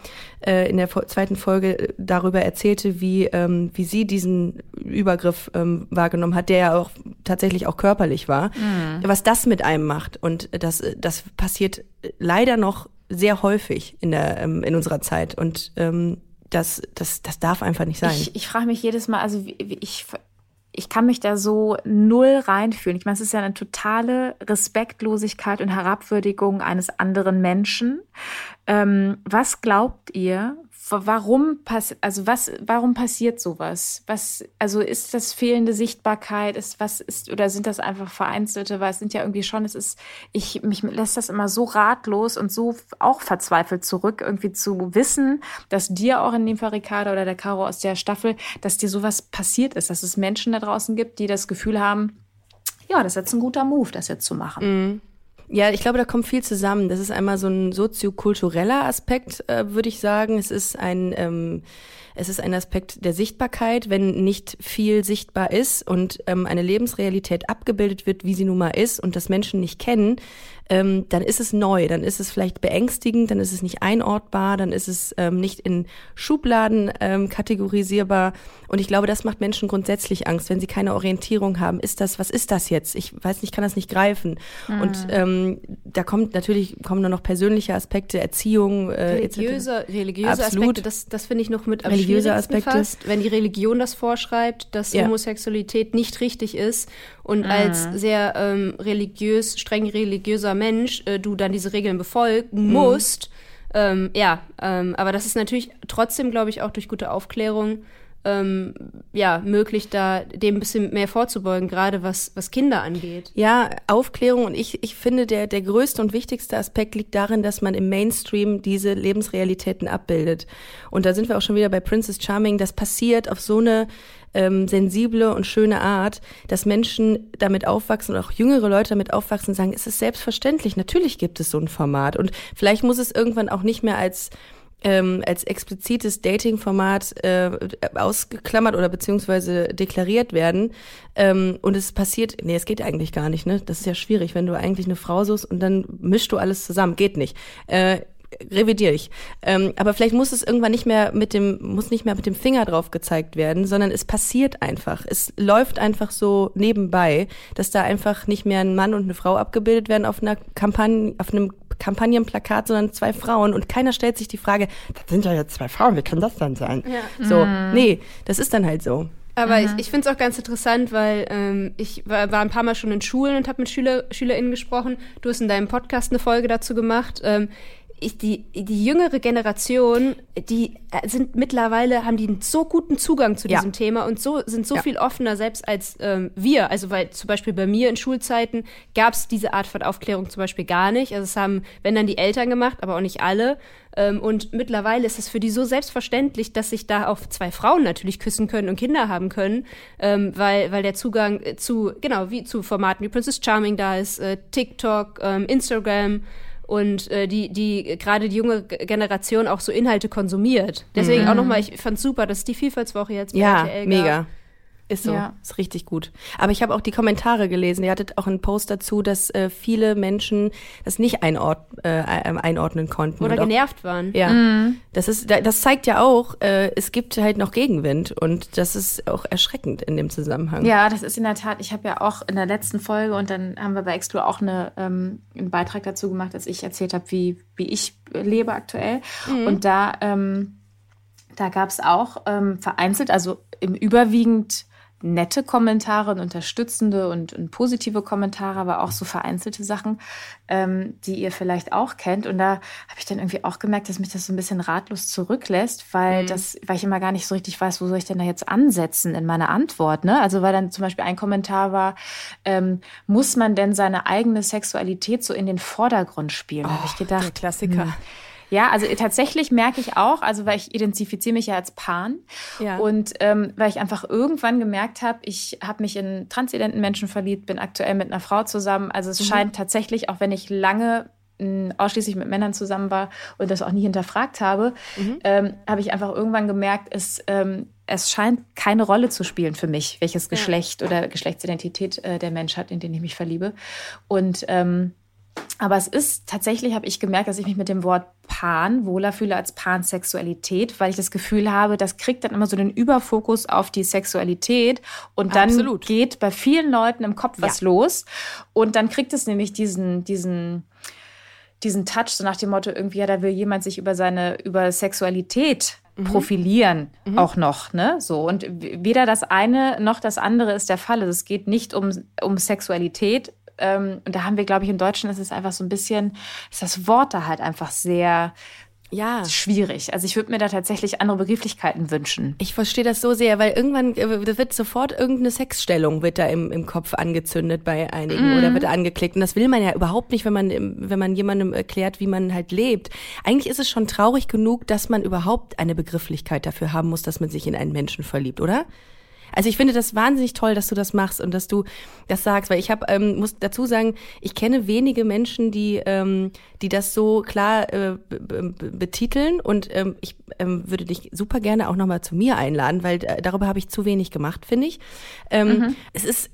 S3: äh, in der zweiten Folge äh, darüber erzählte, wie, ähm, wie sie diesen Übergriff ähm, wahrgenommen hat, der ja auch tatsächlich auch körperlich war, mhm. was das mit einem macht. Und das, das passiert leider noch sehr häufig in der ähm, in unserer Zeit und ähm, das, das, das darf einfach nicht sein.
S2: Ich, ich frage mich jedes Mal, also ich, ich kann mich da so null reinfühlen. Ich meine, es ist ja eine totale Respektlosigkeit und Herabwürdigung eines anderen Menschen. Ähm, was glaubt ihr, warum pass also was warum passiert sowas? Was also ist das fehlende Sichtbarkeit ist was ist oder sind das einfach vereinzelte, weil es sind ja irgendwie schon es ist ich mich lässt das immer so ratlos und so auch verzweifelt zurück irgendwie zu wissen, dass dir auch in dem Fall Ricardo oder der Caro aus der Staffel, dass dir sowas passiert ist, dass es Menschen da draußen gibt, die das Gefühl haben, ja, das ist jetzt ein guter Move, das jetzt zu machen.
S3: Mhm. Ja, ich glaube, da kommt viel zusammen. Das ist einmal so ein soziokultureller Aspekt, äh, würde ich sagen. Es ist ein ähm, es ist ein Aspekt der Sichtbarkeit, wenn nicht viel sichtbar ist und ähm, eine Lebensrealität abgebildet wird, wie sie nun mal ist und das Menschen nicht kennen, ähm, dann ist es neu, dann ist es vielleicht beängstigend, dann ist es nicht einortbar, dann ist es ähm, nicht in Schubladen ähm, kategorisierbar. Und ich glaube, das macht Menschen grundsätzlich Angst, wenn sie keine Orientierung haben. Ist das, was ist das jetzt? Ich weiß nicht, kann das nicht greifen. Mhm. Und ähm, da kommt natürlich kommen nur noch persönliche Aspekte, Erziehung,
S4: äh, religiöse, religiöse Absolut. Aspekte. Das, das finde ich noch mit am religiöse Aspekte. Fast, wenn die Religion das vorschreibt, dass ja. Homosexualität nicht richtig ist und mhm. als sehr ähm, religiös, streng religiöser Mensch äh, du dann diese Regeln befolgen mhm. musst. Ähm, ja, ähm, aber das ist natürlich trotzdem, glaube ich, auch durch gute Aufklärung ähm, ja, möglich, da dem ein bisschen mehr vorzubeugen, gerade was, was Kinder angeht.
S3: Ja, Aufklärung und ich, ich finde, der, der größte und wichtigste Aspekt liegt darin, dass man im Mainstream diese Lebensrealitäten abbildet. Und da sind wir auch schon wieder bei Princess Charming. Das passiert auf so eine ähm, sensible und schöne Art, dass Menschen damit aufwachsen und auch jüngere Leute damit aufwachsen und sagen, es ist selbstverständlich, natürlich gibt es so ein Format. Und vielleicht muss es irgendwann auch nicht mehr als ähm, als explizites Dating-Format äh, ausgeklammert oder beziehungsweise deklariert werden. Ähm, und es passiert, nee, es geht eigentlich gar nicht, ne? Das ist ja schwierig, wenn du eigentlich eine Frau suchst und dann mischst du alles zusammen. Geht nicht. Äh, revidiere ich. Ähm, aber vielleicht muss es irgendwann nicht mehr mit dem, muss nicht mehr mit dem Finger drauf gezeigt werden, sondern es passiert einfach. Es läuft einfach so nebenbei, dass da einfach nicht mehr ein Mann und eine Frau abgebildet werden auf einer Kampagne, auf einem Kampagnenplakat, sondern zwei Frauen und keiner stellt sich die Frage, das sind ja jetzt zwei Frauen, wie kann das dann sein? Ja. So, mhm. nee, das ist dann halt so.
S4: Aber mhm. ich, ich finde es auch ganz interessant, weil ähm, ich war, war ein paar Mal schon in Schulen und habe mit Schüler, SchülerInnen gesprochen. Du hast in deinem Podcast eine Folge dazu gemacht. Ähm, die, die jüngere Generation, die äh, sind mittlerweile, haben die einen so guten Zugang zu diesem ja. Thema und so sind so ja. viel offener selbst als ähm, wir. Also weil zum Beispiel bei mir in Schulzeiten gab es diese Art von Aufklärung zum Beispiel gar nicht. Also es haben, wenn dann die Eltern gemacht, aber auch nicht alle. Ähm, und mittlerweile ist es für die so selbstverständlich, dass sich da auch zwei Frauen natürlich küssen können und Kinder haben können, ähm, weil, weil der Zugang zu, genau, wie zu Formaten wie Princess Charming da ist, äh, TikTok, ähm, Instagram, und äh, die, die gerade die junge Generation auch so Inhalte konsumiert. Deswegen mhm. auch nochmal, ich fand super, dass die Vielfaltswoche jetzt
S3: bei ja, RTL mega. Ist so, ja. ist richtig gut. Aber ich habe auch die Kommentare gelesen. Ihr hattet auch einen Post dazu, dass äh, viele Menschen das nicht einord äh, einordnen konnten.
S4: Oder genervt auch, waren.
S3: Ja, mhm. das ist, das zeigt ja auch, äh, es gibt halt noch Gegenwind und das ist auch erschreckend in dem Zusammenhang.
S2: Ja, das ist in der Tat. Ich habe ja auch in der letzten Folge und dann haben wir bei Extro auch eine, ähm, einen Beitrag dazu gemacht, als ich erzählt habe, wie wie ich lebe aktuell. Mhm. Und da ähm, da gab es auch ähm, vereinzelt, also im überwiegend nette Kommentare und unterstützende und, und, positive Kommentare, aber auch so vereinzelte Sachen, ähm, die ihr vielleicht auch kennt. Und da habe ich dann irgendwie auch gemerkt, dass mich das so ein bisschen ratlos zurücklässt, weil mhm. das, weil ich immer gar nicht so richtig weiß, wo soll ich denn da jetzt ansetzen in meiner Antwort. Ne? Also weil dann zum Beispiel ein Kommentar war, ähm, muss man denn seine eigene Sexualität so in den Vordergrund spielen? Oh, habe ich gedacht.
S3: Klassiker. Hm.
S2: Ja, also tatsächlich merke ich auch, also weil ich identifiziere mich ja als Pan ja. und ähm, weil ich einfach irgendwann gemerkt habe, ich habe mich in transidenten Menschen verliebt, bin aktuell mit einer Frau zusammen. Also es mhm. scheint tatsächlich, auch wenn ich lange ausschließlich mit Männern zusammen war und das auch nie hinterfragt habe, mhm. ähm, habe ich einfach irgendwann gemerkt, es, ähm, es scheint keine Rolle zu spielen für mich, welches Geschlecht ja. oder Geschlechtsidentität äh, der Mensch hat, in den ich mich verliebe. Und ähm, aber es ist tatsächlich, habe ich gemerkt, dass ich mich mit dem Wort Pan wohler fühle als Pansexualität, weil ich das Gefühl habe, das kriegt dann immer so den Überfokus auf die Sexualität und dann Absolut. geht bei vielen Leuten im Kopf was ja. los und dann kriegt es nämlich diesen, diesen, diesen Touch, so nach dem Motto, irgendwie, ja, da will jemand sich über seine, über Sexualität mhm. profilieren mhm. auch noch, ne? So. Und weder das eine noch das andere ist der Fall. Also es geht nicht um, um Sexualität, ähm, und da haben wir, glaube ich, im Deutschen ist es einfach so ein bisschen, ist das Wort da halt einfach sehr ja. schwierig. Also ich würde mir da tatsächlich andere Begrifflichkeiten wünschen.
S3: Ich verstehe das so sehr, weil irgendwann äh, wird sofort irgendeine Sexstellung wird da im, im Kopf angezündet bei einigen mm. oder wird angeklickt. Und das will man ja überhaupt nicht, wenn man, wenn man jemandem erklärt, wie man halt lebt. Eigentlich ist es schon traurig genug, dass man überhaupt eine Begrifflichkeit dafür haben muss, dass man sich in einen Menschen verliebt, oder? Also ich finde das wahnsinnig toll, dass du das machst und dass du das sagst, weil ich habe ähm, muss dazu sagen, ich kenne wenige Menschen, die ähm, die das so klar äh, betiteln und ähm, ich ähm, würde dich super gerne auch nochmal zu mir einladen, weil äh, darüber habe ich zu wenig gemacht, finde ich. Ähm, mhm. Es ist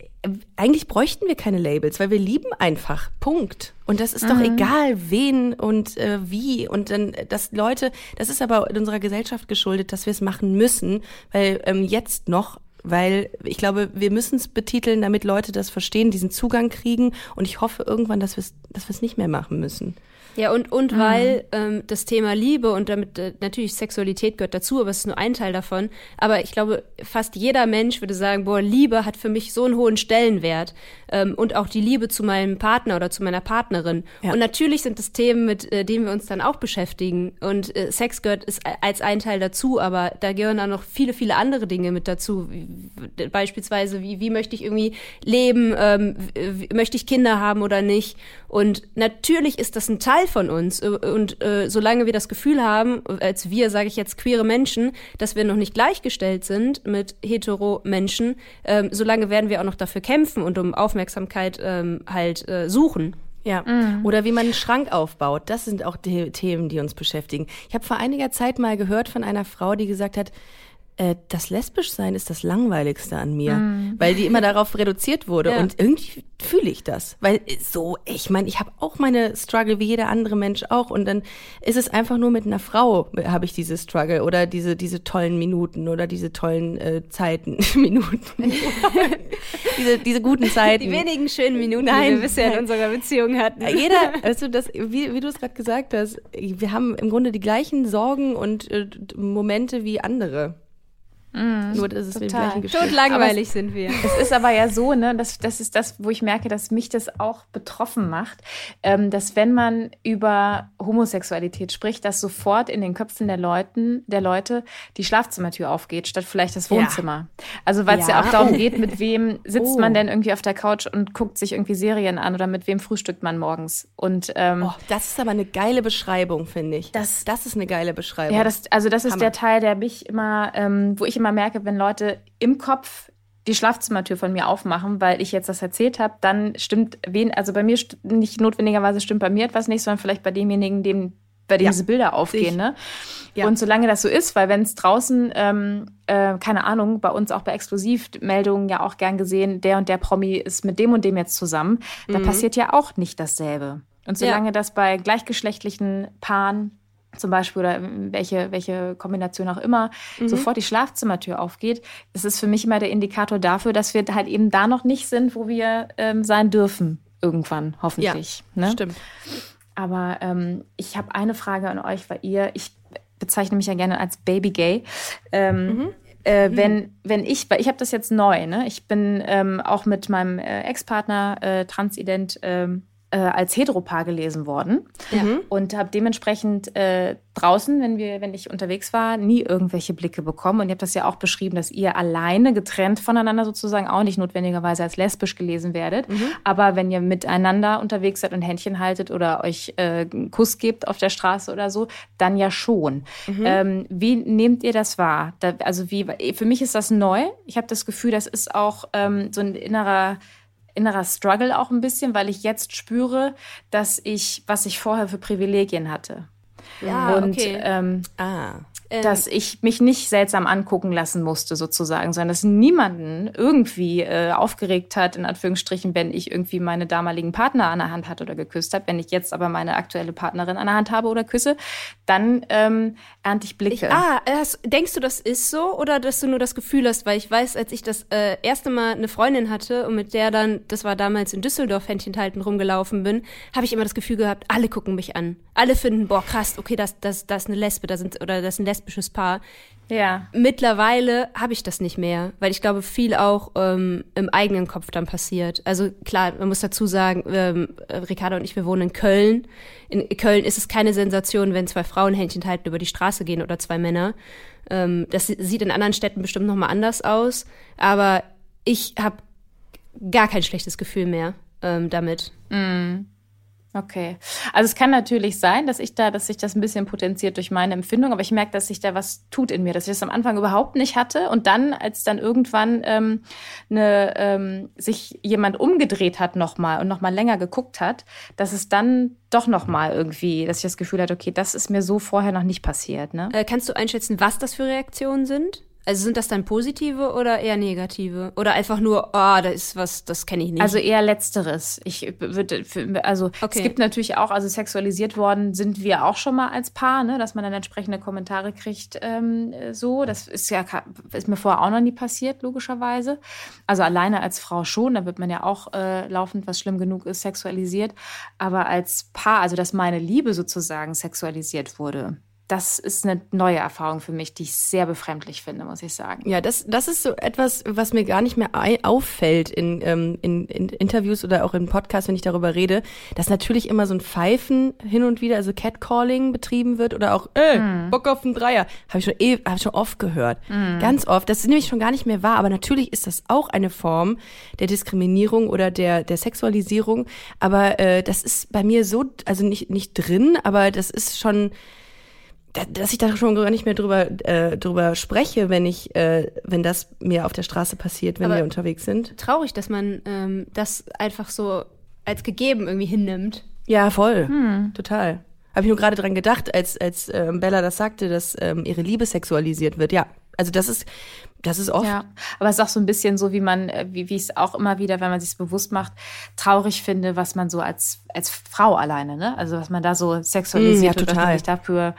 S3: eigentlich bräuchten wir keine Labels, weil wir lieben einfach. Punkt. Und das ist mhm. doch egal, wen und äh, wie. Und dann, dass Leute, das ist aber in unserer Gesellschaft geschuldet, dass wir es machen müssen, weil ähm, jetzt noch weil ich glaube, wir müssen es betiteln, damit Leute das verstehen, diesen Zugang kriegen. Und ich hoffe irgendwann, dass wir es dass wir es nicht mehr machen müssen.
S4: Ja, und, und mhm. weil ähm, das Thema Liebe und damit äh, natürlich Sexualität gehört dazu, aber es ist nur ein Teil davon. Aber ich glaube, fast jeder Mensch würde sagen, boah, Liebe hat für mich so einen hohen Stellenwert. Ähm, und auch die Liebe zu meinem Partner oder zu meiner Partnerin. Ja. Und natürlich sind das Themen, mit äh, denen wir uns dann auch beschäftigen. Und äh, Sex gehört ist als ein Teil dazu, aber da gehören dann noch viele, viele andere Dinge mit dazu. Wie, beispielsweise, wie, wie möchte ich irgendwie leben? Ähm, wie, möchte ich Kinder haben oder nicht? Und natürlich ist das ein Teil von uns. Äh, und äh, solange wir das Gefühl haben, als wir, sage ich jetzt, queere Menschen, dass wir noch nicht gleichgestellt sind mit hetero Menschen, ähm, solange werden wir auch noch dafür kämpfen und um Aufmerksamkeit ähm, halt äh, suchen.
S3: Ja. Mhm. Oder wie man einen Schrank aufbaut. Das sind auch die Themen, die uns beschäftigen. Ich habe vor einiger Zeit mal gehört von einer Frau, die gesagt hat, äh, das Lesbischsein ist das Langweiligste an mir, mm. weil die immer darauf reduziert wurde. Ja. Und irgendwie fühle ich das. Weil so, ich meine, ich habe auch meine Struggle wie jeder andere Mensch auch. Und dann ist es einfach nur mit einer Frau, habe ich diese Struggle oder diese, diese tollen Minuten oder diese tollen äh, Zeiten, Minuten. diese, diese guten Zeiten.
S4: Die wenigen schönen Minuten, nein, die wir bisher in unserer Beziehung hatten.
S3: Jeder, also das, wie, wie du es gerade gesagt hast, wir haben im Grunde die gleichen Sorgen und äh, Momente wie andere.
S2: Mm, Nur, dass es total. den gleichen
S4: Geschlecht langweilig sind wir.
S2: Es ist aber ja so, ne, das, das ist das, wo ich merke, dass mich das auch betroffen macht, ähm, dass wenn man über Homosexualität spricht, dass sofort in den Köpfen der Leuten, der Leute die Schlafzimmertür aufgeht, statt vielleicht das Wohnzimmer. Ja. Also weil es ja. ja. auch darum geht, mit wem sitzt oh. man denn irgendwie auf der Couch und guckt sich irgendwie Serien an oder mit wem frühstückt man morgens. Und ähm, oh,
S3: das ist aber eine geile Beschreibung, finde ich. Das, das ist eine geile Beschreibung.
S2: Ja, das, also das ist Hammer. der Teil, der mich immer, ähm, wo ich immer merke, wenn Leute im Kopf die Schlafzimmertür von mir aufmachen, weil ich jetzt das erzählt habe, dann stimmt wen, also bei mir nicht notwendigerweise stimmt bei mir etwas nicht, sondern vielleicht bei demjenigen, dem bei denen diese Bilder aufgehen. Ne? Ja. Und solange das so ist, weil wenn es draußen, ähm, äh, keine Ahnung, bei uns auch bei Exklusivmeldungen ja auch gern gesehen, der und der Promi ist mit dem und dem jetzt zusammen, mhm. da passiert ja auch nicht dasselbe. Und solange ja. das bei gleichgeschlechtlichen Paaren zum Beispiel oder welche, welche Kombination auch immer, mhm. sofort die Schlafzimmertür aufgeht, ist es für mich immer der Indikator dafür, dass wir halt eben da noch nicht sind, wo wir ähm, sein dürfen. Irgendwann, hoffentlich.
S3: Ja, ne? Stimmt.
S2: Aber ähm, ich habe eine Frage an euch, weil ihr, ich bezeichne mich ja gerne als Baby Gay. Ähm, mhm. Äh, wenn, mhm. wenn ich, weil ich habe das jetzt neu, ne? Ich bin ähm, auch mit meinem äh, Ex-Partner äh, transident ähm, äh, als Heteropaar gelesen worden ja. Mhm. und habe dementsprechend äh, draußen, wenn wir, wenn ich unterwegs war, nie irgendwelche Blicke bekommen. Und ihr habt das ja auch beschrieben, dass ihr alleine getrennt voneinander sozusagen auch nicht notwendigerweise als lesbisch gelesen werdet. Mhm. Aber wenn ihr miteinander unterwegs seid und Händchen haltet oder euch äh, einen Kuss gebt auf der Straße oder so, dann ja schon. Mhm. Ähm, wie nehmt ihr das wahr? Da, also wie, für mich ist das neu. Ich habe das Gefühl, das ist auch ähm, so ein innerer innerer Struggle auch ein bisschen, weil ich jetzt spüre, dass ich, was ich vorher für Privilegien hatte.
S3: Ja,
S2: und
S3: okay.
S2: ähm, ah. Ähm, dass ich mich nicht seltsam angucken lassen musste, sozusagen, sondern dass niemanden irgendwie äh, aufgeregt hat, in Anführungsstrichen, wenn ich irgendwie meine damaligen Partner an der Hand hatte oder geküsst habe. Wenn ich jetzt aber meine aktuelle Partnerin an der Hand habe oder küsse, dann ähm, ernte ich Blicke.
S4: Ich, ah, hast, denkst du, das ist so oder dass du nur das Gefühl hast? Weil ich weiß, als ich das äh, erste Mal eine Freundin hatte und mit der dann, das war damals in Düsseldorf, Händchen halten rumgelaufen bin, habe ich immer das Gefühl gehabt, alle gucken mich an. Alle finden, boah, krass, okay, das, das, das ist eine Lesbe, da sind, oder das ist ein lesbisches Paar.
S2: Ja.
S4: Mittlerweile habe ich das nicht mehr, weil ich glaube, viel auch ähm, im eigenen Kopf dann passiert. Also klar, man muss dazu sagen, ähm, Ricardo und ich, wir wohnen in Köln. In Köln ist es keine Sensation, wenn zwei Frauen Händchen halten über die Straße gehen oder zwei Männer. Ähm, das sieht in anderen Städten bestimmt nochmal anders aus. Aber ich habe gar kein schlechtes Gefühl mehr ähm, damit.
S2: Mm. Okay. Also es kann natürlich sein, dass ich da, dass sich das ein bisschen potenziert durch meine Empfindung, aber ich merke, dass sich da was tut in mir, dass ich das am Anfang überhaupt nicht hatte und dann, als dann irgendwann ähm, eine, ähm, sich jemand umgedreht hat nochmal und nochmal länger geguckt hat, dass es dann doch nochmal irgendwie, dass ich das Gefühl hatte, okay, das ist mir so vorher noch nicht passiert. Ne?
S4: Äh, kannst du einschätzen, was das für Reaktionen sind? Also sind das dann positive oder eher negative? Oder einfach nur, ah, oh, da ist was, das kenne ich nicht.
S2: Also eher letzteres. Ich würde, also okay. es gibt natürlich auch, also sexualisiert worden sind wir auch schon mal als Paar, ne, dass man dann entsprechende Kommentare kriegt, ähm, so. Das ist ja, ist mir vorher auch noch nie passiert, logischerweise. Also alleine als Frau schon, da wird man ja auch äh, laufend, was schlimm genug ist, sexualisiert. Aber als Paar, also dass meine Liebe sozusagen sexualisiert wurde, das ist eine neue Erfahrung für mich, die ich sehr befremdlich finde, muss ich sagen.
S3: Ja, das, das ist so etwas, was mir gar nicht mehr auffällt in, ähm, in, in Interviews oder auch in Podcasts, wenn ich darüber rede, dass natürlich immer so ein Pfeifen hin und wieder, also Catcalling betrieben wird oder auch, ey, mm. Bock auf einen Dreier. Habe ich schon eh, habe ich schon oft gehört. Mm. Ganz oft. Das ist nämlich schon gar nicht mehr wahr, aber natürlich ist das auch eine Form der Diskriminierung oder der, der Sexualisierung. Aber äh, das ist bei mir so, also nicht, nicht drin, aber das ist schon dass ich da schon gar nicht mehr drüber, äh, drüber spreche, wenn ich, äh, wenn das mir auf der Straße passiert, wenn Aber wir unterwegs sind.
S4: Traurig, dass man ähm, das einfach so als gegeben irgendwie hinnimmt.
S3: Ja, voll. Hm. Total. Habe ich nur gerade dran gedacht, als, als ähm, Bella das sagte, dass ähm, ihre Liebe sexualisiert wird. Ja, also das ist, das ist oft. Ja,
S2: aber es ist auch so ein bisschen so, wie man, äh, wie, wie ich es auch immer wieder, wenn man sich bewusst macht, traurig finde, was man so als, als Frau alleine, ne? Also was man da so sexualisiert mm, ja, total. und was man sich dafür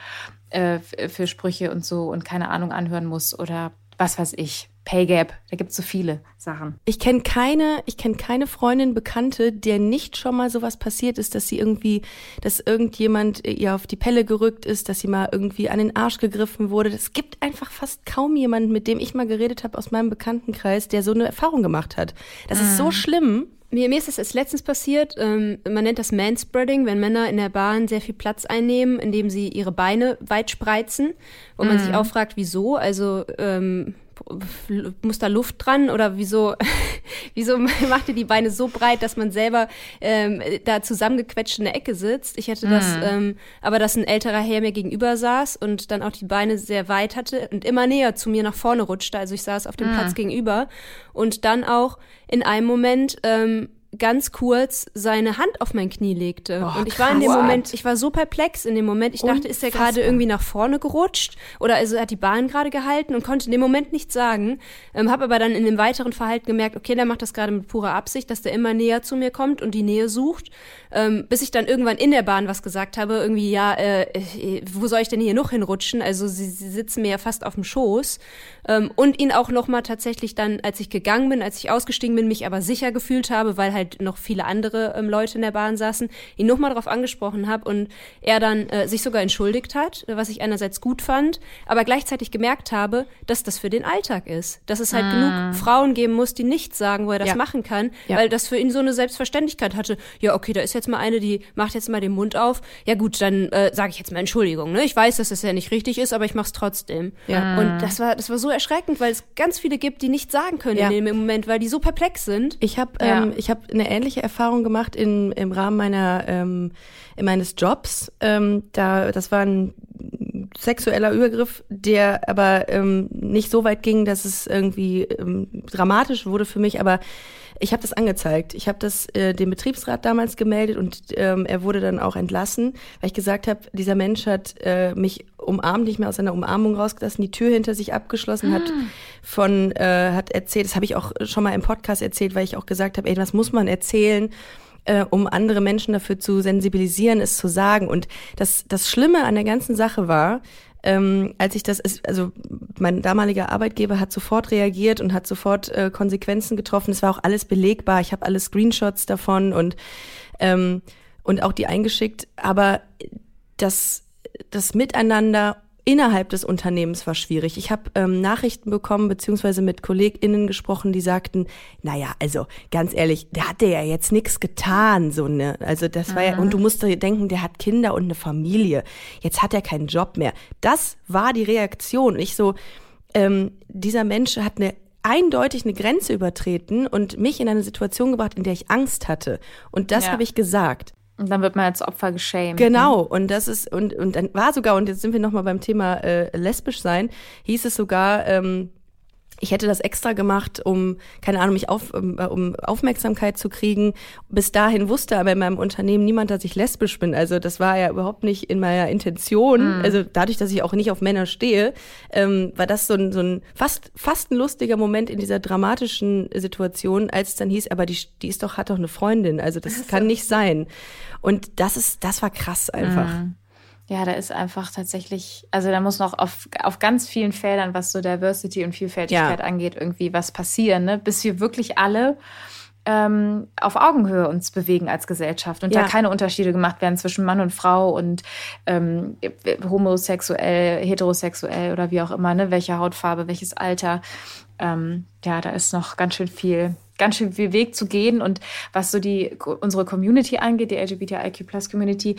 S2: äh, für Sprüche und so und keine Ahnung anhören muss oder was weiß ich. Pay Gap, da gibt es so viele Sachen.
S3: Ich kenne keine, ich kenne keine Freundin, Bekannte, der nicht schon mal sowas passiert ist, dass sie irgendwie, dass irgendjemand ihr auf die Pelle gerückt ist, dass sie mal irgendwie an den Arsch gegriffen wurde. Es gibt einfach fast kaum jemanden, mit dem ich mal geredet habe aus meinem Bekanntenkreis, der so eine Erfahrung gemacht hat. Das mhm. ist so mhm. schlimm.
S4: Mir, mir ist das als letztens passiert. Ähm, man nennt das Manspreading, wenn Männer in der Bahn sehr viel Platz einnehmen, indem sie ihre Beine weit spreizen, wo man sich mhm. auch fragt, wieso. Also ähm, muss da Luft dran oder wieso, wieso macht ihr die Beine so breit, dass man selber ähm, da zusammengequetscht in der Ecke sitzt? Ich hätte das, mhm. ähm, aber dass ein älterer Herr mir gegenüber saß und dann auch die Beine sehr weit hatte und immer näher zu mir nach vorne rutschte. Also ich saß auf dem mhm. Platz gegenüber und dann auch in einem Moment ähm, ganz kurz seine Hand auf mein Knie legte.
S3: Oh,
S4: und ich war in dem Moment, ich war so perplex in dem Moment. Ich dachte, ist er gerade irgendwie nach vorne gerutscht oder also er hat die Bahn gerade gehalten und konnte in dem Moment nichts sagen. Ähm, habe aber dann in dem weiteren Verhalten gemerkt, okay, der macht das gerade mit purer Absicht, dass der immer näher zu mir kommt und die Nähe sucht. Ähm, bis ich dann irgendwann in der Bahn was gesagt habe, irgendwie, ja, äh, äh wo soll ich denn hier noch hinrutschen? Also sie, sie sitzen mir ja fast auf dem Schoß. Ähm, und ihn auch nochmal tatsächlich dann, als ich gegangen bin, als ich ausgestiegen bin, mich aber sicher gefühlt habe, weil halt noch viele andere ähm, Leute in der Bahn saßen, ihn nochmal darauf angesprochen habe und er dann äh, sich sogar entschuldigt hat, was ich einerseits gut fand, aber gleichzeitig gemerkt habe, dass das für den Alltag ist. Dass es halt ah. genug Frauen geben muss, die nichts sagen, wo er das ja. machen kann, ja. weil das für ihn so eine Selbstverständlichkeit hatte. Ja, okay, da ist jetzt mal eine, die macht jetzt mal den Mund auf. Ja gut, dann äh, sage ich jetzt mal Entschuldigung. Ne? Ich weiß, dass das ja nicht richtig ist, aber ich mach's trotzdem. Ja. Und das war, das war so erschreckend, weil es ganz viele gibt, die nichts sagen können ja. in dem Moment, weil die so perplex sind.
S3: Ich habe ähm, ich hab eine ähnliche Erfahrung gemacht in, im Rahmen meiner ähm, meines Jobs. Ähm, da, das war ein sexueller Übergriff, der aber ähm, nicht so weit ging, dass es irgendwie ähm, dramatisch wurde für mich, aber ich habe das angezeigt. Ich habe das äh, dem Betriebsrat damals gemeldet und ähm, er wurde dann auch entlassen, weil ich gesagt habe, dieser Mensch hat äh, mich umarmt, nicht mehr aus seiner Umarmung rausgelassen, die Tür hinter sich abgeschlossen, ah. hat von äh, hat erzählt, das habe ich auch schon mal im Podcast erzählt, weil ich auch gesagt habe, ey, was muss man erzählen? Äh, um andere Menschen dafür zu sensibilisieren, es zu sagen. Und das, das Schlimme an der ganzen Sache war, ähm, als ich das, also mein damaliger Arbeitgeber hat sofort reagiert und hat sofort äh, Konsequenzen getroffen. Es war auch alles belegbar. Ich habe alle Screenshots davon und ähm, und auch die eingeschickt. Aber das das Miteinander innerhalb des Unternehmens war schwierig. Ich habe ähm, Nachrichten bekommen, beziehungsweise mit KollegInnen gesprochen, die sagten, naja, also ganz ehrlich, der hatte ja jetzt nichts getan, so ne. Also das war ja, und du musst dir denken, der hat Kinder und eine Familie. Jetzt hat er keinen Job mehr. Das war die Reaktion. Ich so, ähm, dieser Mensch hat eine eindeutig eine Grenze übertreten und mich in eine Situation gebracht, in der ich Angst hatte. Und das ja. habe ich gesagt.
S2: Und dann wird man als Opfer geschämt.
S3: Genau, und das ist, und, und dann war sogar, und jetzt sind wir nochmal beim Thema äh, lesbisch sein, hieß es sogar, ähm, ich hätte das extra gemacht, um, keine Ahnung, mich auf, um, um Aufmerksamkeit zu kriegen. Bis dahin wusste aber in meinem Unternehmen niemand, dass ich lesbisch bin. Also das war ja überhaupt nicht in meiner Intention. Mhm. Also dadurch, dass ich auch nicht auf Männer stehe, ähm, war das so ein, so ein fast, fast ein lustiger Moment in dieser dramatischen Situation, als es dann hieß, aber die, die ist doch, hat doch eine Freundin. Also das, das kann nicht sein. Und das ist, das war krass einfach. Mhm.
S2: Ja, da ist einfach tatsächlich, also da muss noch auf, auf ganz vielen Feldern, was so Diversity und Vielfältigkeit ja. angeht, irgendwie was passieren, ne? bis wir wirklich alle ähm, auf Augenhöhe uns bewegen als Gesellschaft und ja. da keine Unterschiede gemacht werden zwischen Mann und Frau und ähm, homosexuell, heterosexuell oder wie auch immer, ne? welche Hautfarbe, welches Alter. Ähm, ja, da ist noch ganz schön viel ganz schön viel Weg zu gehen. Und was so die unsere Community angeht, die LGBTIQ Community,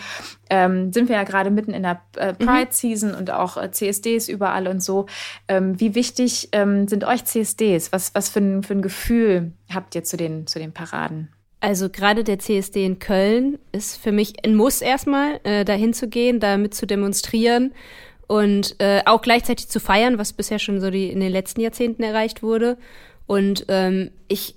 S2: ähm, sind wir ja gerade mitten in der äh, mhm. Pride Season mhm. und auch äh, CSDs überall und so. Ähm, wie wichtig ähm, sind euch CSDs? Was, was für ein, für ein Gefühl habt ihr zu den, zu den Paraden?
S4: Also gerade der CSD in Köln ist für mich ein Muss erstmal, äh, dahin zu gehen, damit zu demonstrieren und äh, auch gleichzeitig zu feiern, was bisher schon so die in den letzten Jahrzehnten erreicht wurde. Und ähm, ich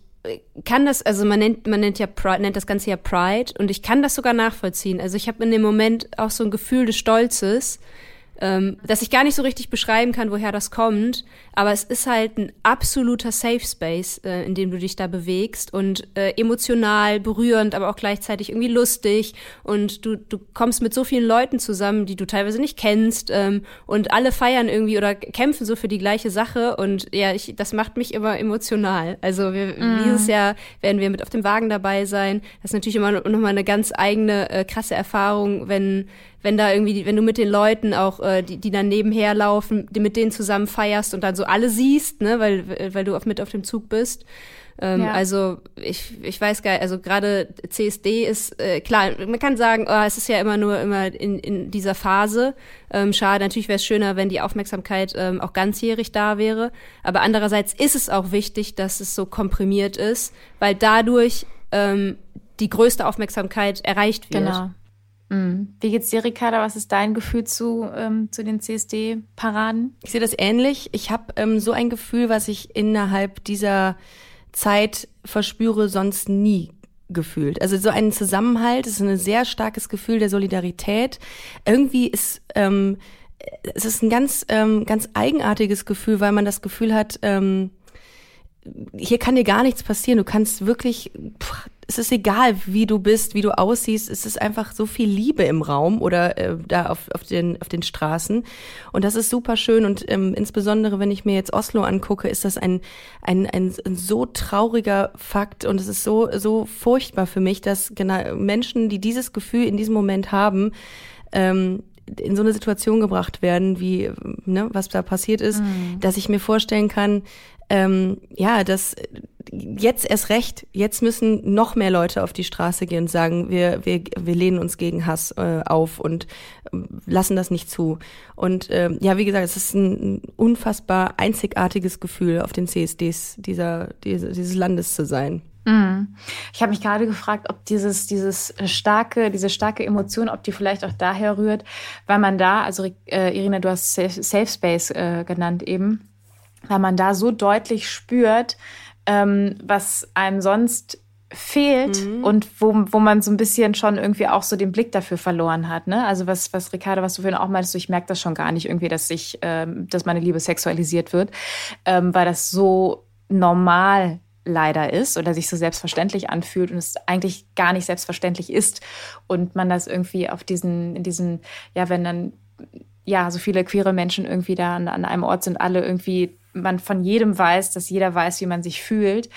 S4: kann das, also man nennt, man nennt ja Pride, nennt das Ganze ja Pride und ich kann das sogar nachvollziehen. Also ich habe in dem Moment auch so ein Gefühl des Stolzes, ähm, dass ich gar nicht so richtig beschreiben kann, woher das kommt. Aber es ist halt ein absoluter Safe Space, äh, in dem du dich da bewegst und äh, emotional, berührend, aber auch gleichzeitig irgendwie lustig. Und du, du kommst mit so vielen Leuten zusammen, die du teilweise nicht kennst ähm, und alle feiern irgendwie oder kämpfen so für die gleiche Sache. Und ja, ich, das macht mich immer emotional. Also wir, mm. dieses Jahr werden wir mit auf dem Wagen dabei sein. Das ist natürlich immer nochmal eine ganz eigene, äh, krasse Erfahrung, wenn wenn da irgendwie, wenn du mit den Leuten auch, äh, die, die dann nebenher laufen, die mit denen zusammen feierst und dann so alle siehst, ne, weil, weil du auf, mit auf dem Zug bist. Ähm, ja. Also ich, ich weiß gar also gerade CSD ist äh, klar, man kann sagen, oh, es ist ja immer nur immer in, in dieser Phase. Ähm, schade, natürlich wäre es schöner, wenn die Aufmerksamkeit ähm, auch ganzjährig da wäre. Aber andererseits ist es auch wichtig, dass es so komprimiert ist, weil dadurch ähm, die größte Aufmerksamkeit erreicht wird.
S2: Genau. Mhm. Wie geht's dir, Ricarda? Was ist dein Gefühl zu, ähm, zu den CSD-Paraden?
S3: Ich sehe das ähnlich. Ich habe ähm, so ein Gefühl, was ich innerhalb dieser Zeit verspüre, sonst nie gefühlt. Also so ein Zusammenhalt, es ist ein sehr starkes Gefühl der Solidarität. Irgendwie ist ähm, es ist ein ganz ähm, ganz eigenartiges Gefühl, weil man das Gefühl hat, ähm, hier kann dir gar nichts passieren. Du kannst wirklich, pff, es ist egal, wie du bist, wie du aussiehst. Es ist einfach so viel Liebe im Raum oder äh, da auf, auf, den, auf den Straßen. Und das ist super schön. Und ähm, insbesondere, wenn ich mir jetzt Oslo angucke, ist das ein, ein, ein, ein so trauriger Fakt. Und es ist so, so furchtbar für mich, dass genau Menschen, die dieses Gefühl in diesem Moment haben, ähm, in so eine Situation gebracht werden, wie ne, was da passiert ist, mhm. dass ich mir vorstellen kann, ähm, ja, dass jetzt erst recht, jetzt müssen noch mehr Leute auf die Straße gehen und sagen, wir, wir, wir lehnen uns gegen Hass äh, auf und äh, lassen das nicht zu. Und äh, ja, wie gesagt, es ist ein, unfassbar einzigartiges Gefühl, auf den CSDs dieser, diese, dieses Landes zu sein.
S2: Mhm. Ich habe mich gerade gefragt, ob dieses, dieses starke, diese starke Emotion, ob die vielleicht auch daher rührt, weil man da, also äh, Irina, du hast Safe, Safe Space äh, genannt eben, weil man da so deutlich spürt, ähm, was einem sonst fehlt mhm. und wo, wo man so ein bisschen schon irgendwie auch so den Blick dafür verloren hat. Ne? Also was, was Ricardo, was du vorhin auch meintest, ich merke das schon gar nicht irgendwie, dass ich, ähm, dass meine Liebe sexualisiert wird, ähm, weil das so normal leider ist oder sich so selbstverständlich anfühlt und es eigentlich gar nicht selbstverständlich ist und man das irgendwie auf diesen, in diesen, ja, wenn dann ja so viele queere Menschen irgendwie da an, an einem Ort sind, alle irgendwie man von jedem weiß, dass jeder weiß, wie man sich fühlt